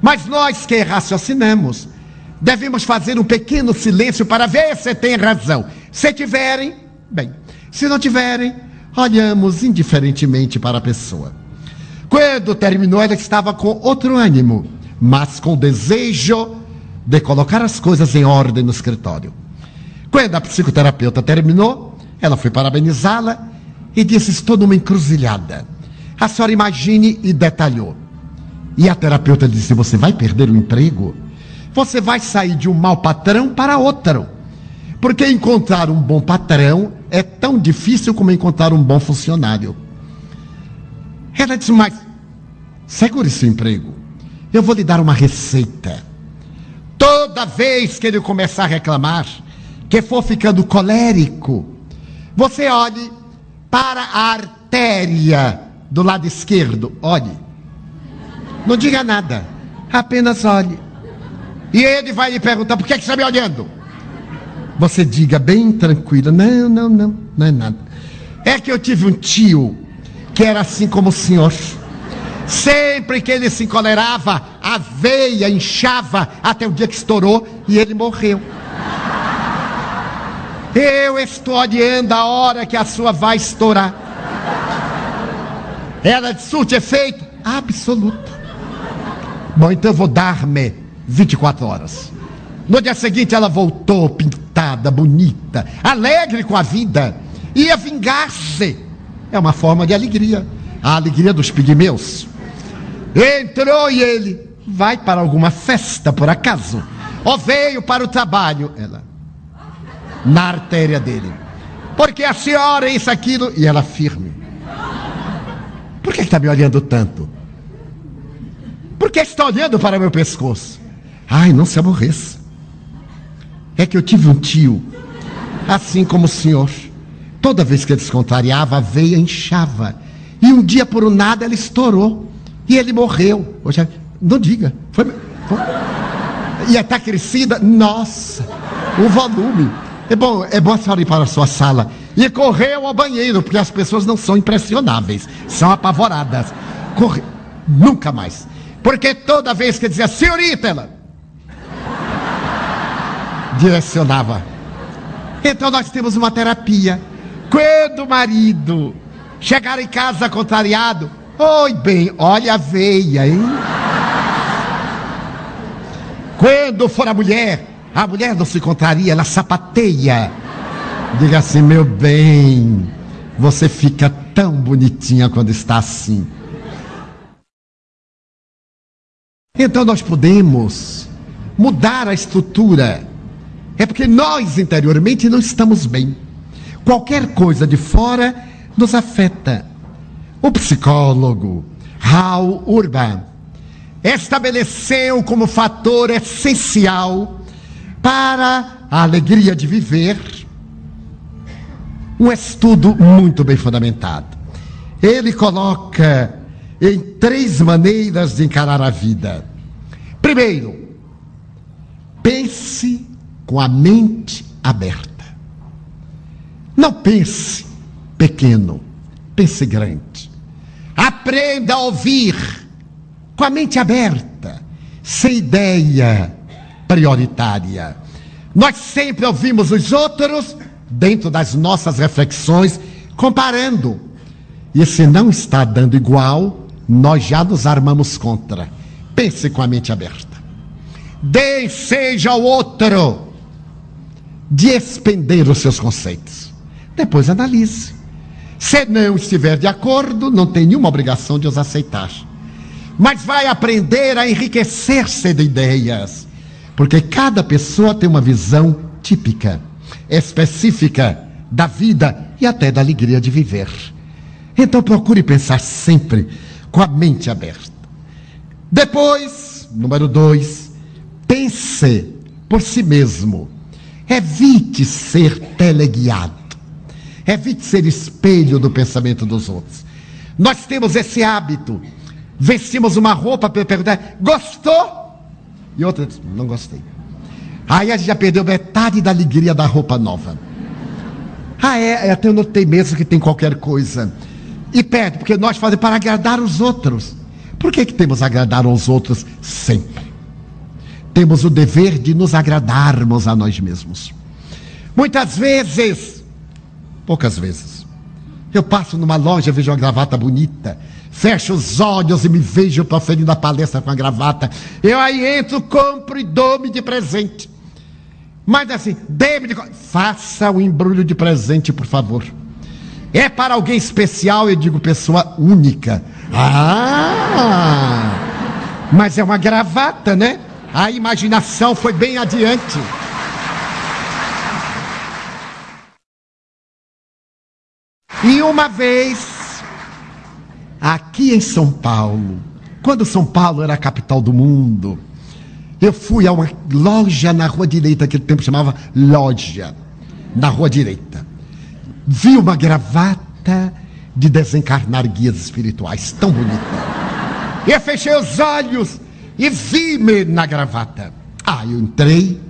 Mas nós que raciocinamos, devemos fazer um pequeno silêncio para ver se tem razão. Se tiverem, bem. Se não tiverem, olhamos indiferentemente para a pessoa. Quando terminou, ela estava com outro ânimo, mas com desejo de colocar as coisas em ordem no escritório. Quando a psicoterapeuta terminou, ela foi parabenizá-la e disse: Estou numa encruzilhada. A senhora imagine e detalhou. E a terapeuta disse: Você vai perder o emprego? Você vai sair de um mau patrão para outro. Porque encontrar um bom patrão é tão difícil como encontrar um bom funcionário. Ela disse: Mas segure seu emprego. Eu vou lhe dar uma receita. Toda vez que ele começar a reclamar, que for ficando colérico, você olhe para a artéria do lado esquerdo. Olhe. Não diga nada. Apenas olhe. E ele vai lhe perguntar: por que, que você está me olhando? Você diga bem tranquilo: não, não, não, não é nada. É que eu tive um tio que era assim como o senhor. Sempre que ele se encolerava, a veia inchava até o dia que estourou e ele morreu. Eu estou olhando a hora que a sua vai estourar. Ela surte efeito absoluto. Bom, então eu vou dar-me 24 horas. No dia seguinte ela voltou pintada, bonita, alegre com a vida. Ia vingar-se. É uma forma de alegria. A alegria dos pigmeus. Entrou e ele vai para alguma festa por acaso? Ou veio para o trabalho? Ela na artéria dele. Porque a senhora é isso, aquilo, e ela firme. Por que está me olhando tanto? Por que está olhando para meu pescoço? Ai, não se aborreça. É que eu tive um tio, assim como o senhor. Toda vez que ele descontrariava, a veia inchava. E um dia, por um nada, ela estourou. E ele morreu. Hoje, não diga. Foi, foi. E está crescida. Nossa, o volume. É bom, é bom a senhora ir para a sua sala e correu ao banheiro, porque as pessoas não são impressionáveis, são apavoradas. Corre, nunca mais. Porque toda vez que dizia, senhorita, ela direcionava. Então nós temos uma terapia. Quando o marido chegar em casa contrariado, oi bem, olha a veia, hein? Quando for a mulher a mulher não se contraria, ela sapateia. Diga assim, meu bem, você fica tão bonitinha quando está assim. Então nós podemos mudar a estrutura. É porque nós interiormente não estamos bem. Qualquer coisa de fora nos afeta. O psicólogo Raul Urban estabeleceu como fator essencial para a alegria de viver, um estudo muito bem fundamentado. Ele coloca em três maneiras de encarar a vida. Primeiro, pense com a mente aberta. Não pense pequeno, pense grande. Aprenda a ouvir com a mente aberta, sem ideia prioritária. Nós sempre ouvimos os outros dentro das nossas reflexões, comparando. E se não está dando igual, nós já nos armamos contra. Pense com a mente aberta. Dê seja ao outro de expender os seus conceitos. Depois analise. Se não estiver de acordo, não tem nenhuma obrigação de os aceitar. Mas vai aprender a enriquecer-se de ideias porque cada pessoa tem uma visão típica, específica da vida e até da alegria de viver. Então procure pensar sempre com a mente aberta. Depois, número dois, pense por si mesmo. Evite ser teleguiado. Evite ser espelho do pensamento dos outros. Nós temos esse hábito. Vestimos uma roupa para perguntar: gostou? E outra disse, não gostei. Aí a gente já perdeu metade da alegria da roupa nova. Ah, é, é até eu notei mesmo que tem qualquer coisa. E perde, porque nós fazemos para agradar os outros. Por que, que temos a agradar aos outros sempre? Temos o dever de nos agradarmos a nós mesmos. Muitas vezes, poucas vezes, eu passo numa loja, vejo uma gravata bonita, fecho os olhos e me vejo proferindo a palestra com a gravata. Eu aí entro, compro e dou-me de presente. Mas assim, dê-me de. Faça o embrulho de presente, por favor. É para alguém especial, eu digo pessoa única. Ah! Mas é uma gravata, né? A imaginação foi bem adiante. E uma vez, aqui em São Paulo, quando São Paulo era a capital do mundo, eu fui a uma loja na rua direita, aquele tempo chamava loja, na rua direita. Vi uma gravata de desencarnar guias espirituais, tão bonita. Eu fechei os olhos e vi-me na gravata. Ah, eu entrei,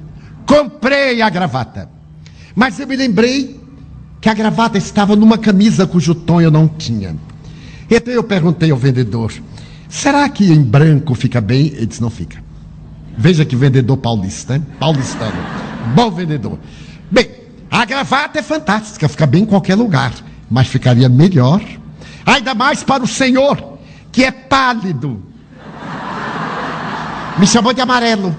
comprei a gravata. Mas eu me lembrei que a gravata estava numa camisa cujo tom eu não tinha. Então eu perguntei ao vendedor: será que em branco fica bem? Ele disse: não fica. Veja que vendedor paulista, hein? paulistano. Bom vendedor. Bem, a gravata é fantástica, fica bem em qualquer lugar, mas ficaria melhor, ainda mais para o senhor, que é pálido. Me chamou de amarelo,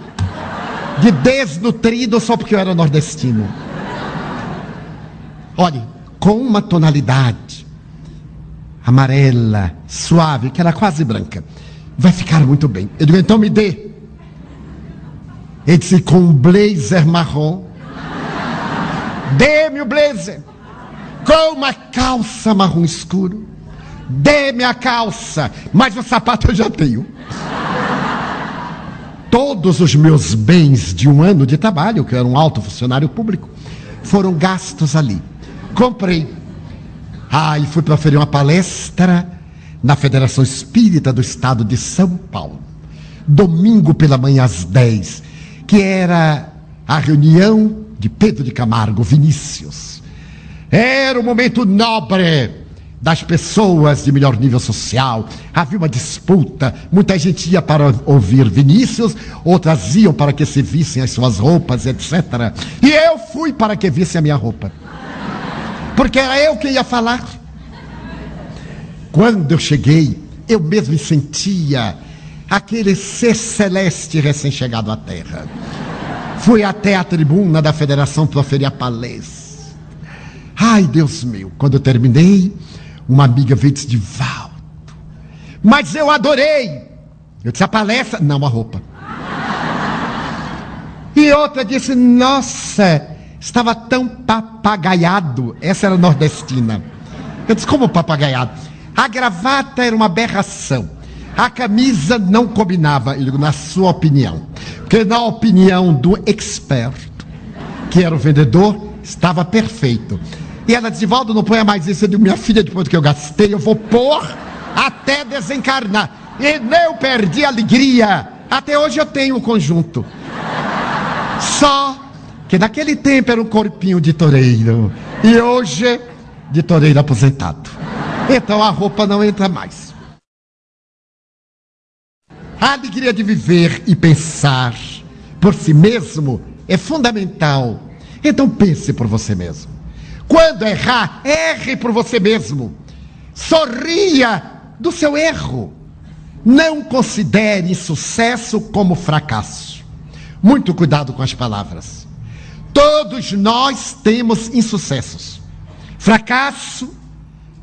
de desnutrido só porque eu era nordestino. Olhe, com uma tonalidade amarela, suave, que era quase branca, vai ficar muito bem. Eu digo, então me dê. Ele disse, com um blazer marrom. Dê-me o blazer. Com uma calça marrom escuro. Dê-me a calça. Mas o sapato eu já tenho. Todos os meus bens de um ano de trabalho, que eu era um alto funcionário público, foram gastos ali. Comprei. Ah, e fui proferir uma palestra na Federação Espírita do Estado de São Paulo. Domingo pela manhã às 10 que era a reunião de Pedro de Camargo, Vinícius. Era o momento nobre das pessoas de melhor nível social. Havia uma disputa, muita gente ia para ouvir Vinícius, outras iam para que se vissem as suas roupas, etc. E eu fui para que visse a minha roupa. Porque era eu que ia falar. Quando eu cheguei, eu mesmo sentia aquele ser celeste recém-chegado à Terra. Fui até a tribuna da federação proferir a palestra. Ai, Deus meu, quando eu terminei, uma amiga veio e disse: Divaldo, mas eu adorei. Eu disse: a palestra? Não, a roupa. E outra disse: Nossa, estava tão papagaiado. Essa era nordestina. Eu disse: Como papagaiado? A gravata era uma aberração. A camisa não combinava, digo, na sua opinião. Porque na opinião do experto, que era o vendedor, estava perfeito. E ela disse, Valdo, não ponha mais isso. Eu digo, minha filha, depois que eu gastei, eu vou pôr até desencarnar. E não perdi a alegria. Até hoje eu tenho o conjunto. Só que naquele tempo era um corpinho de toureiro. E hoje, de toureiro aposentado. Então a roupa não entra mais. A alegria de viver e pensar por si mesmo é fundamental. Então pense por você mesmo. Quando errar, erre por você mesmo. Sorria do seu erro. Não considere sucesso como fracasso. Muito cuidado com as palavras. Todos nós temos insucessos. Fracasso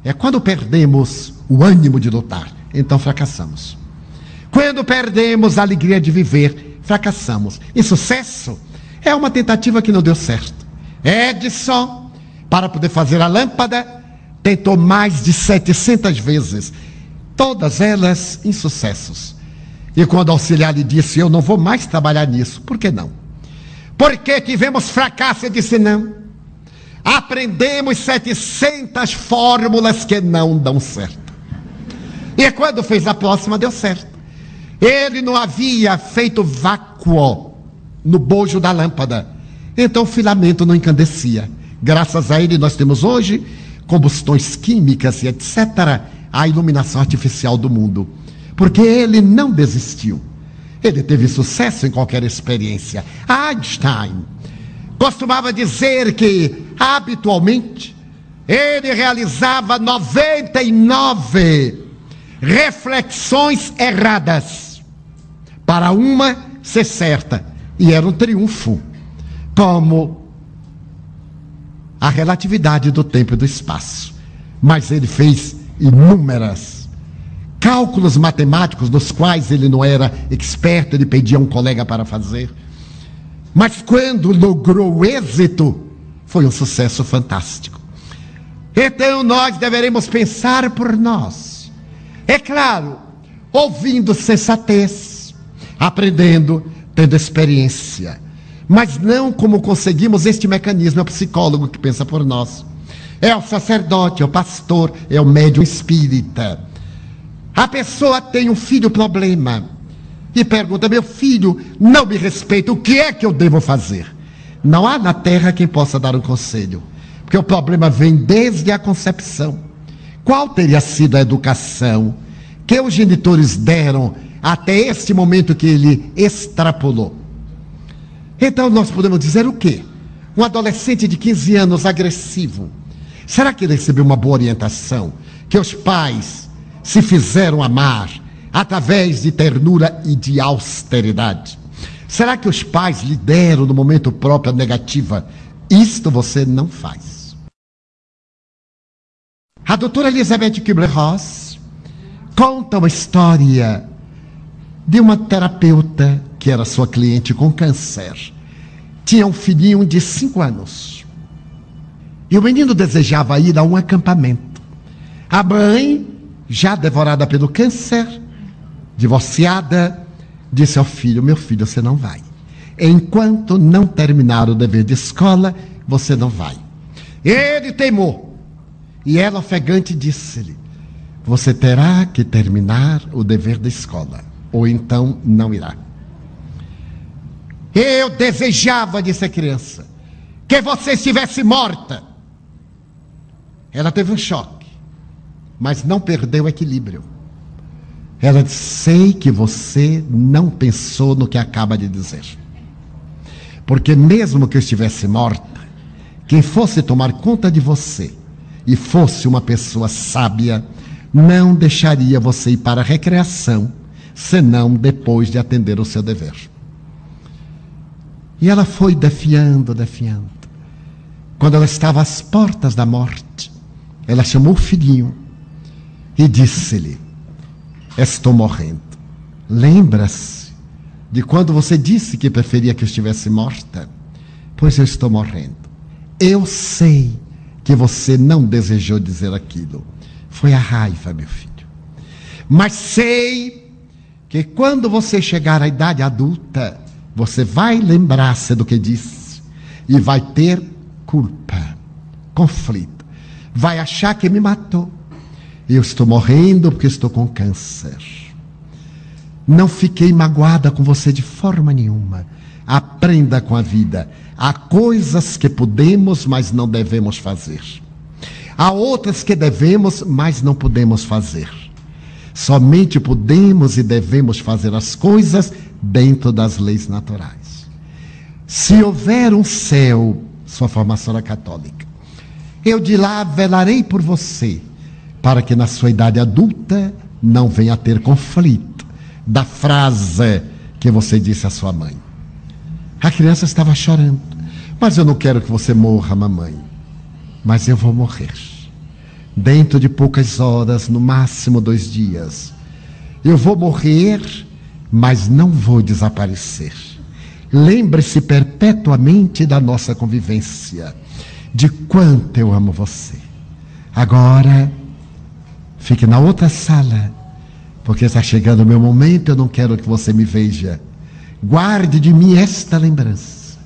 é quando perdemos o ânimo de lutar. Então fracassamos. Quando perdemos a alegria de viver, fracassamos. E sucesso é uma tentativa que não deu certo. Edison, para poder fazer a lâmpada, tentou mais de 700 vezes, todas elas insucessos. E quando o auxiliar lhe disse: Eu não vou mais trabalhar nisso, por que não? Porque tivemos fracasso, ele disse: Não. Aprendemos 700 fórmulas que não dão certo. E quando fez a próxima, deu certo. Ele não havia feito vácuo no bojo da lâmpada. Então o filamento não encandecia. Graças a ele, nós temos hoje combustões químicas e etc. a iluminação artificial do mundo. Porque ele não desistiu. Ele teve sucesso em qualquer experiência. Einstein costumava dizer que, habitualmente, ele realizava 99 reflexões erradas para uma ser certa. E era um triunfo, como a relatividade do tempo e do espaço. Mas ele fez inúmeras cálculos matemáticos, dos quais ele não era experto, ele pedia um colega para fazer. Mas quando logrou êxito, foi um sucesso fantástico. Então nós deveremos pensar por nós. É claro, ouvindo sensatez, aprendendo, tendo experiência. Mas não como conseguimos este mecanismo, é o psicólogo que pensa por nós. É o sacerdote, é o pastor, é o médium espírita. A pessoa tem um filho problema e pergunta: Meu filho não me respeita, o que é que eu devo fazer? Não há na terra quem possa dar um conselho, porque o problema vem desde a concepção. Qual teria sido a educação que os genitores deram até este momento que ele extrapolou? Então nós podemos dizer o quê? Um adolescente de 15 anos agressivo. Será que ele recebeu uma boa orientação? Que os pais se fizeram amar através de ternura e de austeridade? Será que os pais lhe deram no momento próprio a negativa? Isto você não faz. A doutora Elizabeth Kubler-Ross conta uma história de uma terapeuta que era sua cliente com câncer. Tinha um filhinho de cinco anos. E o menino desejava ir a um acampamento. A mãe, já devorada pelo câncer, divorciada, disse ao filho: Meu filho, você não vai. Enquanto não terminar o dever de escola, você não vai. Ele teimou. E ela, ofegante, disse-lhe: Você terá que terminar o dever da escola, ou então não irá. Eu desejava, disse a criança, que você estivesse morta. Ela teve um choque, mas não perdeu o equilíbrio. Ela disse: Sei que você não pensou no que acaba de dizer. Porque, mesmo que eu estivesse morta, quem fosse tomar conta de você e fosse uma pessoa sábia, não deixaria você ir para a recreação, senão depois de atender o seu dever. E ela foi defiando, defiando. Quando ela estava às portas da morte, ela chamou o filhinho e disse-lhe: Estou morrendo. Lembra-se de quando você disse que preferia que eu estivesse morta? Pois eu estou morrendo. Eu sei que você não desejou dizer aquilo. Foi a raiva, meu filho. Mas sei que quando você chegar à idade adulta, você vai lembrar-se do que disse e vai ter culpa, conflito. Vai achar que me matou. Eu estou morrendo porque estou com câncer. Não fiquei magoada com você de forma nenhuma. Aprenda com a vida. Há coisas que podemos, mas não devemos fazer. Há outras que devemos, mas não podemos fazer. Somente podemos e devemos fazer as coisas dentro das leis naturais. Se houver um céu, sua formação é católica, eu de lá velarei por você, para que na sua idade adulta não venha a ter conflito da frase que você disse à sua mãe. A criança estava chorando, mas eu não quero que você morra, mamãe. Mas eu vou morrer. Dentro de poucas horas, no máximo dois dias. Eu vou morrer mas não vou desaparecer. Lembre-se perpetuamente da nossa convivência, de quanto eu amo você. Agora, fique na outra sala, porque está chegando o meu momento, eu não quero que você me veja. Guarde de mim esta lembrança.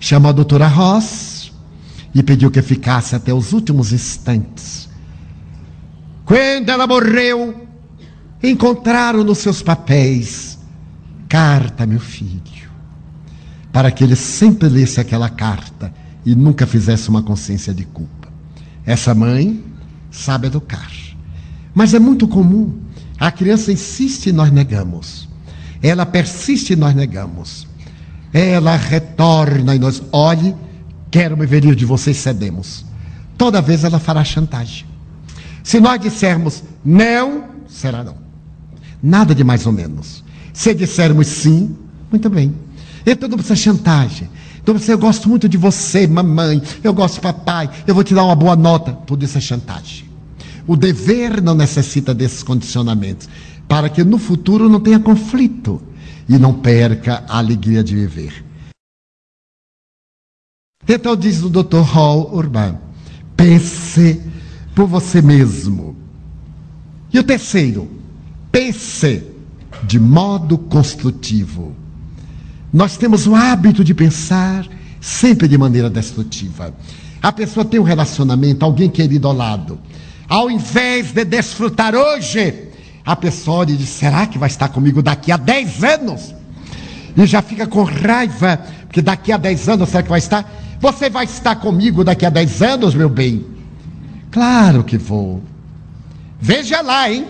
Chamou a doutora Ross e pediu que ficasse até os últimos instantes. Quando ela morreu, encontraram nos seus papéis carta, meu filho, para que ele sempre lesse aquela carta e nunca fizesse uma consciência de culpa. Essa mãe sabe educar. Mas é muito comum. A criança insiste e nós negamos. Ela persiste e nós negamos. Ela retorna e nós, olhe, quero me ver de vocês, cedemos. Toda vez ela fará chantagem. Se nós dissermos não, será não. Nada de mais ou menos. Se dissermos sim, muito bem. Então não precisa chantagem. Então você, eu gosto muito de você, mamãe. Eu gosto de papai. Eu vou te dar uma boa nota. Tudo isso é chantagem. O dever não necessita desses condicionamentos para que no futuro não tenha conflito e não perca a alegria de viver. Então diz o Dr. Hall Urban: pense por você mesmo. E o terceiro, pense de modo construtivo. Nós temos o hábito de pensar sempre de maneira destrutiva. A pessoa tem um relacionamento, alguém querido ao lado. Ao invés de desfrutar hoje, a pessoa diz: será que vai estar comigo daqui a 10 anos? E já fica com raiva, porque daqui a 10 anos, será que vai estar? Você vai estar comigo daqui a 10 anos, meu bem? Claro que vou. Veja lá, hein?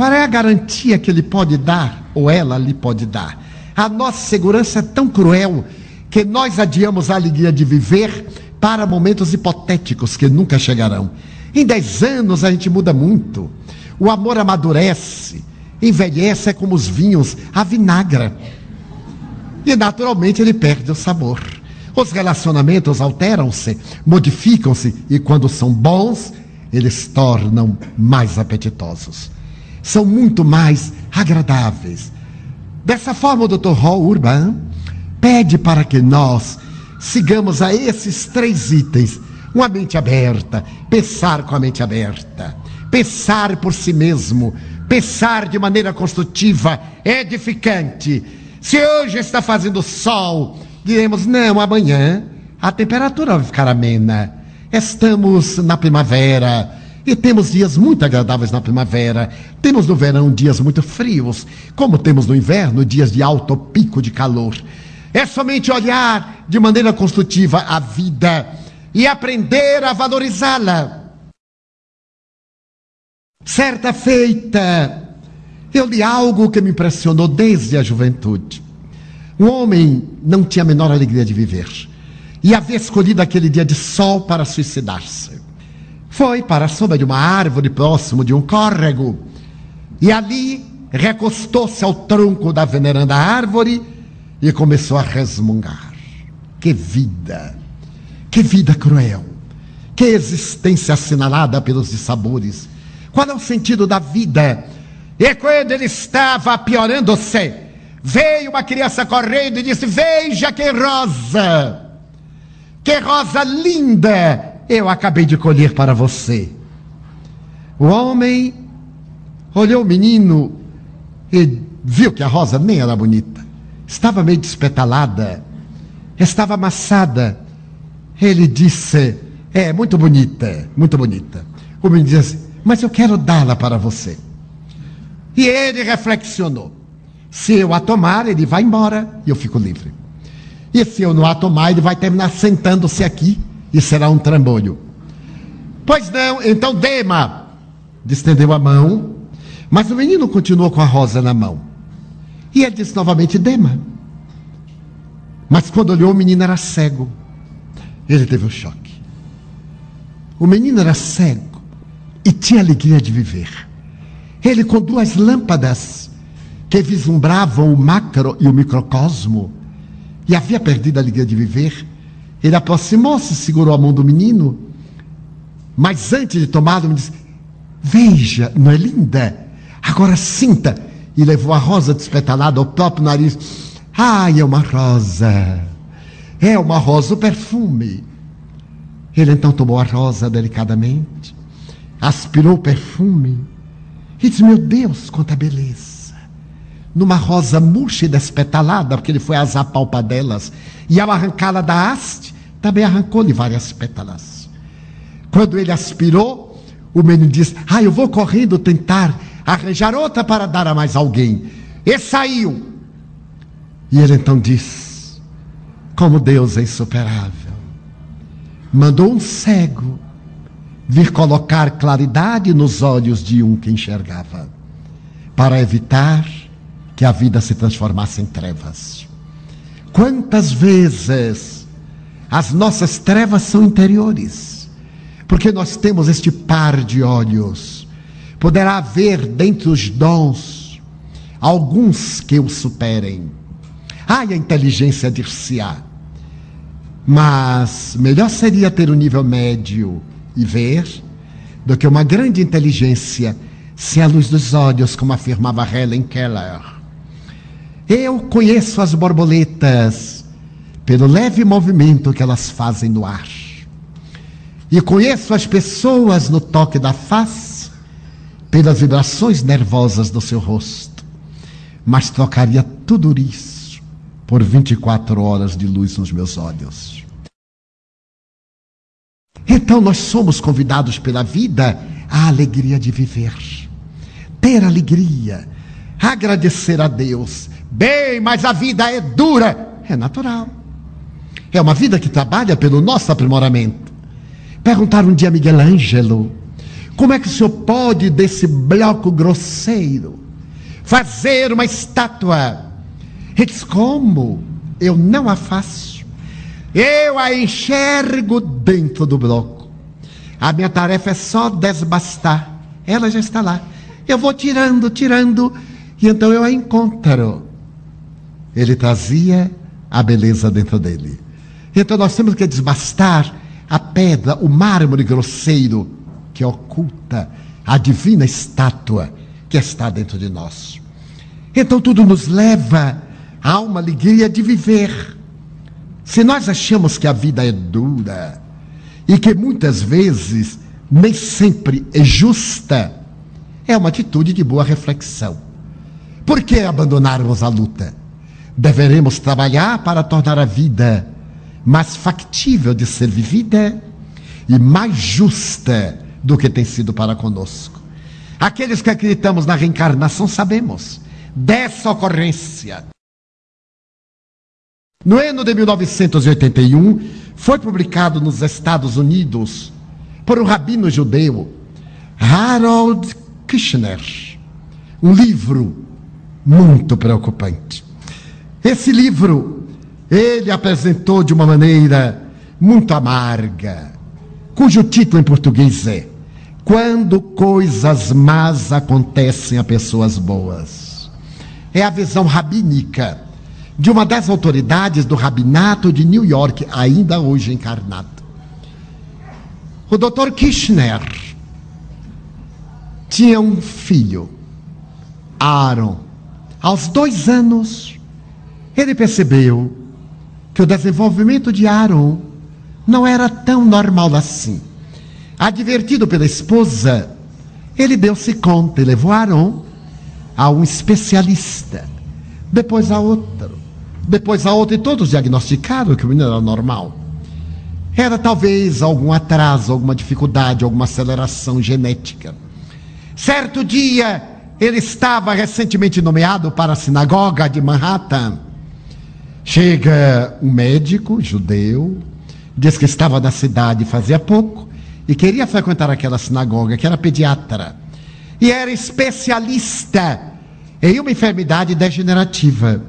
Qual é a garantia que ele pode dar, ou ela lhe pode dar? A nossa segurança é tão cruel que nós adiamos a alegria de viver para momentos hipotéticos que nunca chegarão. Em dez anos a gente muda muito. O amor amadurece, envelhece é como os vinhos, a vinagra. E naturalmente ele perde o sabor. Os relacionamentos alteram-se, modificam-se e quando são bons, eles tornam mais apetitosos são muito mais agradáveis. Dessa forma, o Dr. Hall Urban pede para que nós sigamos a esses três itens: uma mente aberta, pensar com a mente aberta, pensar por si mesmo, pensar de maneira construtiva, edificante. Se hoje está fazendo sol, diremos: não, amanhã a temperatura vai ficar amena. Estamos na primavera e temos dias muito agradáveis na primavera, temos no verão dias muito frios, como temos no inverno dias de alto pico de calor. É somente olhar de maneira construtiva a vida e aprender a valorizá-la. Certa feita, eu li algo que me impressionou desde a juventude. Um homem não tinha a menor alegria de viver e havia escolhido aquele dia de sol para suicidar-se. Foi para a sombra de uma árvore próximo de um córrego e ali recostou-se ao tronco da veneranda árvore e começou a resmungar. Que vida! Que vida cruel! Que existência assinalada pelos dissabores! Qual é o sentido da vida? E quando ele estava piorando-se, veio uma criança correndo e disse: Veja que rosa! Que rosa linda! Eu acabei de colher para você. O homem olhou o menino e viu que a rosa nem era bonita. Estava meio despetalada, estava amassada. Ele disse: É, muito bonita, muito bonita. O menino disse: Mas eu quero dá-la para você. E ele reflexionou: Se eu a tomar, ele vai embora e eu fico livre. E se eu não a tomar, ele vai terminar sentando-se aqui e será um trambolho. Pois não, então Dema estendeu a mão, mas o menino continuou com a rosa na mão. E ele disse novamente: Dema. Mas quando olhou, o menino era cego. Ele teve um choque. O menino era cego e tinha alegria de viver. Ele, com duas lâmpadas que vislumbravam o macro e o microcosmo, e havia perdido a alegria de viver, ele aproximou-se, segurou a mão do menino, mas antes de tomá-lo, me disse: Veja, não é linda? Agora sinta. E levou a rosa despetalada ao próprio nariz. Ai, é uma rosa. É uma rosa, o perfume. Ele então tomou a rosa delicadamente, aspirou o perfume e disse: Meu Deus, quanta beleza! Numa rosa murcha e despetalada, porque ele foi às apalpadelas, e ao arrancá-la da haste, também arrancou-lhe várias pétalas. Quando ele aspirou, o menino disse: Ah, eu vou correndo tentar arranjar outra para dar a mais alguém. E saiu. E ele então disse: Como Deus é insuperável. Mandou um cego vir colocar claridade nos olhos de um que enxergava, para evitar que a vida se transformasse em trevas. Quantas vezes as nossas trevas são interiores, porque nós temos este par de olhos. poderá haver dentre os dons alguns que o superem. Ai, a inteligência dir-se-á. Mas melhor seria ter um nível médio e ver do que uma grande inteligência sem a luz dos olhos, como afirmava Helen Keller. Eu conheço as borboletas pelo leve movimento que elas fazem no ar. E conheço as pessoas no toque da face, pelas vibrações nervosas do seu rosto. Mas trocaria tudo isso por 24 horas de luz nos meus olhos. Então nós somos convidados pela vida à alegria de viver ter alegria, agradecer a Deus. Bem, mas a vida é dura. É natural. É uma vida que trabalha pelo nosso aprimoramento. Perguntaram um dia a Miguel Ângelo: como é que o senhor pode, desse bloco grosseiro, fazer uma estátua? Ele disse: como? Eu não a faço. Eu a enxergo dentro do bloco. A minha tarefa é só desbastar. Ela já está lá. Eu vou tirando, tirando, e então eu a encontro. Ele trazia a beleza dentro dele. Então nós temos que desbastar a pedra, o mármore grosseiro que oculta a divina estátua que está dentro de nós. Então tudo nos leva a uma alegria de viver. Se nós achamos que a vida é dura e que muitas vezes nem sempre é justa, é uma atitude de boa reflexão. Por que abandonarmos a luta? Deveremos trabalhar para tornar a vida mais factível de ser vivida e mais justa do que tem sido para conosco. Aqueles que acreditamos na reencarnação sabemos dessa ocorrência. No ano de 1981, foi publicado nos Estados Unidos por um rabino judeu, Harold Kirchner, um livro muito preocupante. Esse livro ele apresentou de uma maneira muito amarga, cujo título em português é Quando coisas más acontecem a pessoas boas. É a visão rabínica de uma das autoridades do rabinato de New York, ainda hoje encarnado. O Dr. Kirchner tinha um filho, Aaron. Aos dois anos, ele percebeu que o desenvolvimento de Aaron não era tão normal assim. Advertido pela esposa, ele deu-se conta e levou Aaron a um especialista, depois a outro, depois a outro, e todos diagnosticaram que o menino era normal. Era talvez algum atraso, alguma dificuldade, alguma aceleração genética. Certo dia, ele estava recentemente nomeado para a sinagoga de Manhattan. Chega um médico judeu, diz que estava na cidade fazia pouco e queria frequentar aquela sinagoga, que era pediatra. E era especialista em uma enfermidade degenerativa.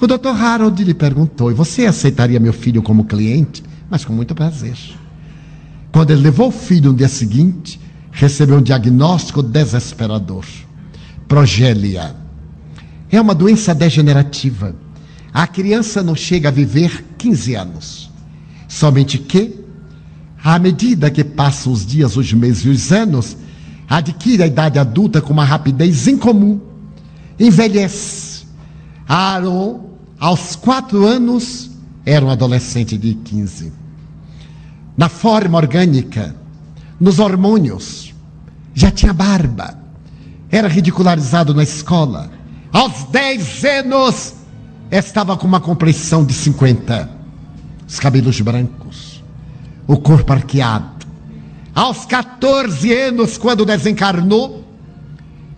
O Dr. Harold lhe perguntou: Você aceitaria meu filho como cliente? Mas com muito prazer. Quando ele levou o filho no dia seguinte, recebeu um diagnóstico desesperador: progélia. É uma doença degenerativa. A criança não chega a viver 15 anos. Somente que, à medida que passam os dias, os meses e os anos, adquire a idade adulta com uma rapidez incomum. Envelhece. Aaron, aos quatro anos, era um adolescente de 15. Na forma orgânica, nos hormônios, já tinha barba, era ridicularizado na escola. Aos 10 anos, estava com uma complexão de 50, os cabelos brancos, o corpo arqueado. Aos 14 anos, quando desencarnou,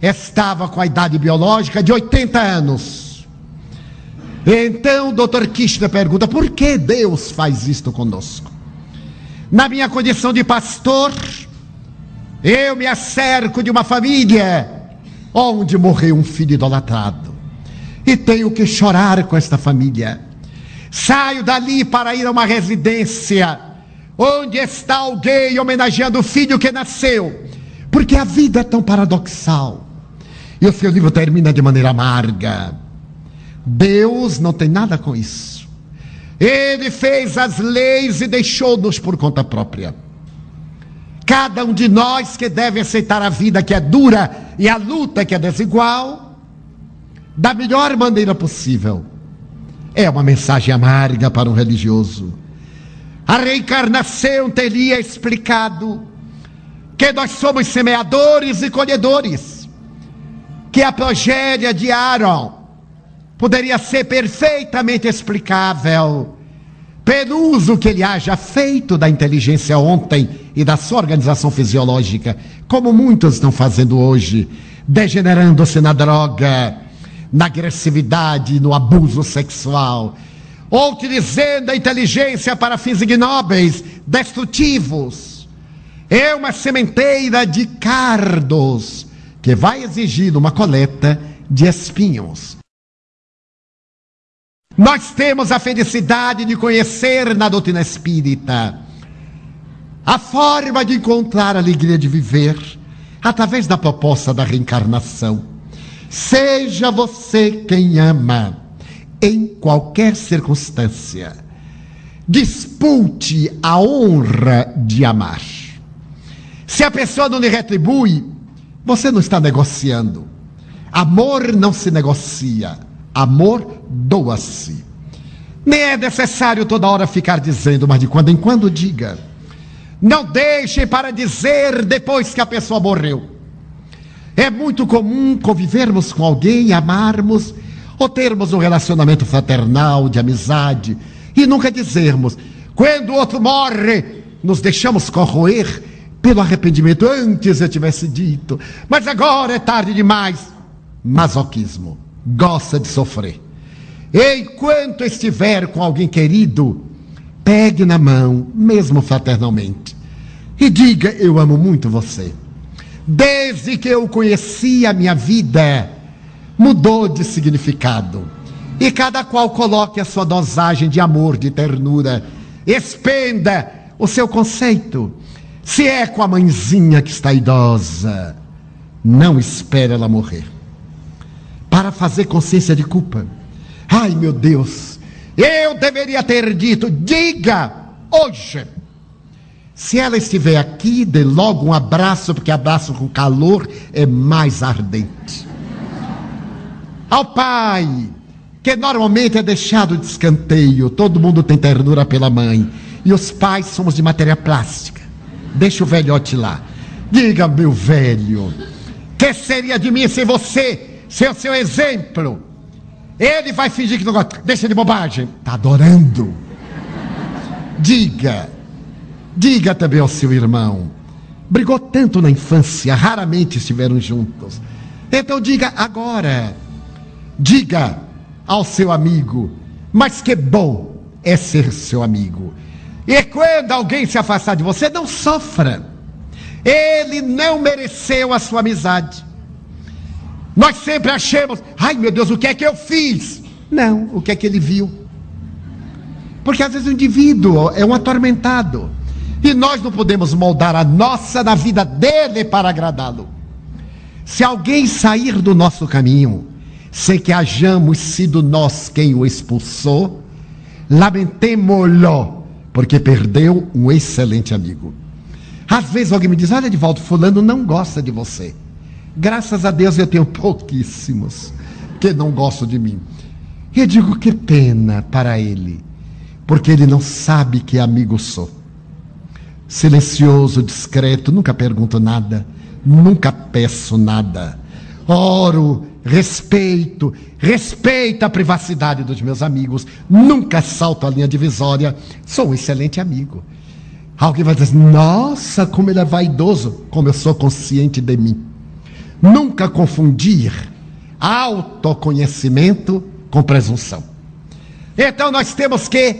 estava com a idade biológica de 80 anos. Então o doutor Kirchner pergunta: por que Deus faz isto conosco? Na minha condição de pastor, eu me acerco de uma família onde morreu um filho idolatrado. E tenho que chorar com esta família. Saio dali para ir a uma residência onde está alguém homenageando o filho que nasceu. Porque a vida é tão paradoxal. E o seu livro termina de maneira amarga. Deus não tem nada com isso. Ele fez as leis e deixou-nos por conta própria. Cada um de nós que deve aceitar a vida que é dura e a luta que é desigual, da melhor maneira possível. É uma mensagem amarga para um religioso. A reencarnação teria explicado que nós somos semeadores e colhedores, que a progédia de Aaron poderia ser perfeitamente explicável pelo uso que ele haja feito da inteligência ontem e da sua organização fisiológica, como muitos estão fazendo hoje, degenerando-se na droga, na agressividade, no abuso sexual, ou utilizando a inteligência para fins ignóbeis, destrutivos. É uma sementeira de cardos que vai exigir uma coleta de espinhos. Nós temos a felicidade de conhecer na doutrina espírita a forma de encontrar a alegria de viver através da proposta da reencarnação. Seja você quem ama, em qualquer circunstância. Dispute a honra de amar. Se a pessoa não lhe retribui, você não está negociando. Amor não se negocia. Amor doa-se. Nem é necessário toda hora ficar dizendo, mas de quando em quando diga. Não deixe para dizer depois que a pessoa morreu. É muito comum convivermos com alguém, amarmos, ou termos um relacionamento fraternal, de amizade, e nunca dizermos, quando o outro morre, nos deixamos corroer pelo arrependimento. Antes eu tivesse dito, mas agora é tarde demais. Masoquismo gosta de sofrer. Enquanto estiver com alguém querido, pegue na mão, mesmo fraternalmente, e diga: Eu amo muito você. Desde que eu conheci, a minha vida mudou de significado. E cada qual coloque a sua dosagem de amor, de ternura, expenda o seu conceito. Se é com a mãezinha que está idosa, não espere ela morrer para fazer consciência de culpa. Ai meu Deus, eu deveria ter dito, diga hoje. Se ela estiver aqui, dê logo um abraço, porque abraço com calor é mais ardente. Ao pai, que normalmente é deixado de escanteio, todo mundo tem ternura pela mãe, e os pais somos de matéria plástica. Deixa o velhote lá. Diga, meu velho, que seria de mim se você ser o seu exemplo. Ele vai fingir que não gosta. Deixa de bobagem. Está adorando. Diga. Diga também ao seu irmão. Brigou tanto na infância, raramente estiveram juntos. Então diga agora. Diga ao seu amigo. Mas que bom é ser seu amigo. E quando alguém se afastar de você, não sofra. Ele não mereceu a sua amizade. Nós sempre achamos, ai meu Deus, o que é que eu fiz? Não, o que é que ele viu? Porque às vezes o indivíduo é um atormentado. E nós não podemos moldar a nossa na vida dele para agradá-lo. Se alguém sair do nosso caminho, sem que hajamos sido nós quem o expulsou, lamentemo-lo, porque perdeu um excelente amigo. Às vezes alguém me diz: Olha, Edivaldo, Fulano não gosta de você. Graças a Deus eu tenho pouquíssimos que não gostam de mim. E eu digo que pena para ele, porque ele não sabe que amigo sou. Silencioso, discreto, nunca pergunto nada, nunca peço nada. Oro, respeito, respeito a privacidade dos meus amigos, nunca salto a linha divisória, sou um excelente amigo. Alguém vai dizer, nossa, como ele é vaidoso, como eu sou consciente de mim. Nunca confundir autoconhecimento com presunção. Então nós temos que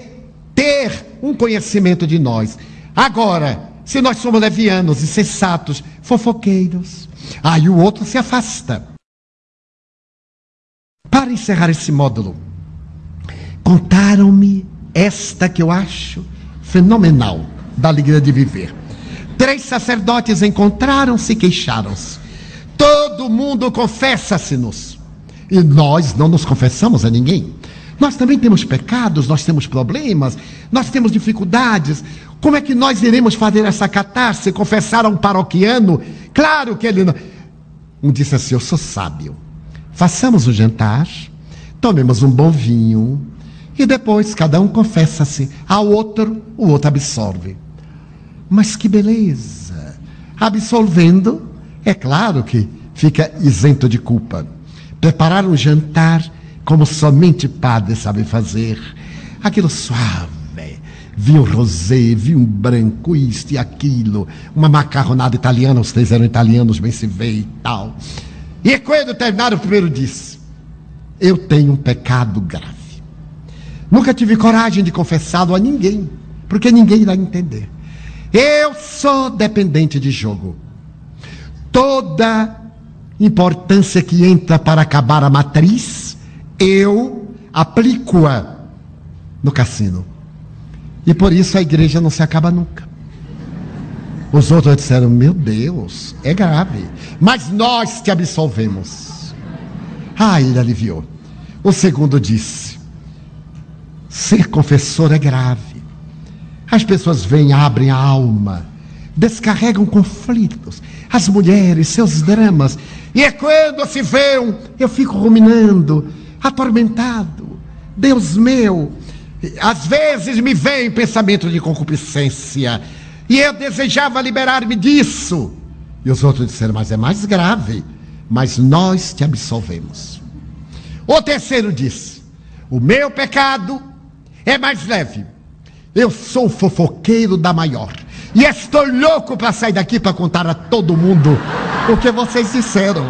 ter um conhecimento de nós. Agora, se nós somos levianos, insensatos, fofoqueiros, aí o outro se afasta. Para encerrar esse módulo, contaram-me esta que eu acho fenomenal da alegria de viver. Três sacerdotes encontraram-se e queixaram-se. Todo mundo confessa-se-nos. E nós não nos confessamos a ninguém. Nós também temos pecados, nós temos problemas, nós temos dificuldades. Como é que nós iremos fazer essa catarse, confessar a um paroquiano? Claro que ele não. Um disse assim: Eu sou sábio. Façamos o um jantar, tomemos um bom vinho, e depois cada um confessa-se ao outro, o outro absolve. Mas que beleza! Absolvendo, é claro que fica isento de culpa. Preparar um jantar como somente padre sabe fazer. Aquilo suave, vinho rosé, vinho branco, isto e aquilo, uma macarronada italiana, os três eram italianos, bem se vê e tal. E quando terminaram, o primeiro disse: Eu tenho um pecado grave. Nunca tive coragem de confessá-lo a ninguém, porque ninguém irá entender. Eu sou dependente de jogo. Toda importância que entra para acabar a matriz, eu aplico-a no cassino. E por isso a igreja não se acaba nunca. Os outros disseram: Meu Deus, é grave. Mas nós te absolvemos. Ah, ele aliviou. O segundo disse: Ser confessor é grave. As pessoas vêm, abrem a alma, descarregam conflitos, as mulheres, seus dramas. E é quando se vêem, eu fico ruminando, atormentado. Deus meu, às vezes me vem pensamento de concupiscência. E eu desejava liberar-me disso. E os outros disseram, mas é mais grave. Mas nós te absolvemos. O terceiro disse: O meu pecado é mais leve. Eu sou fofoqueiro da maior. E estou louco para sair daqui para contar a todo mundo o que vocês disseram.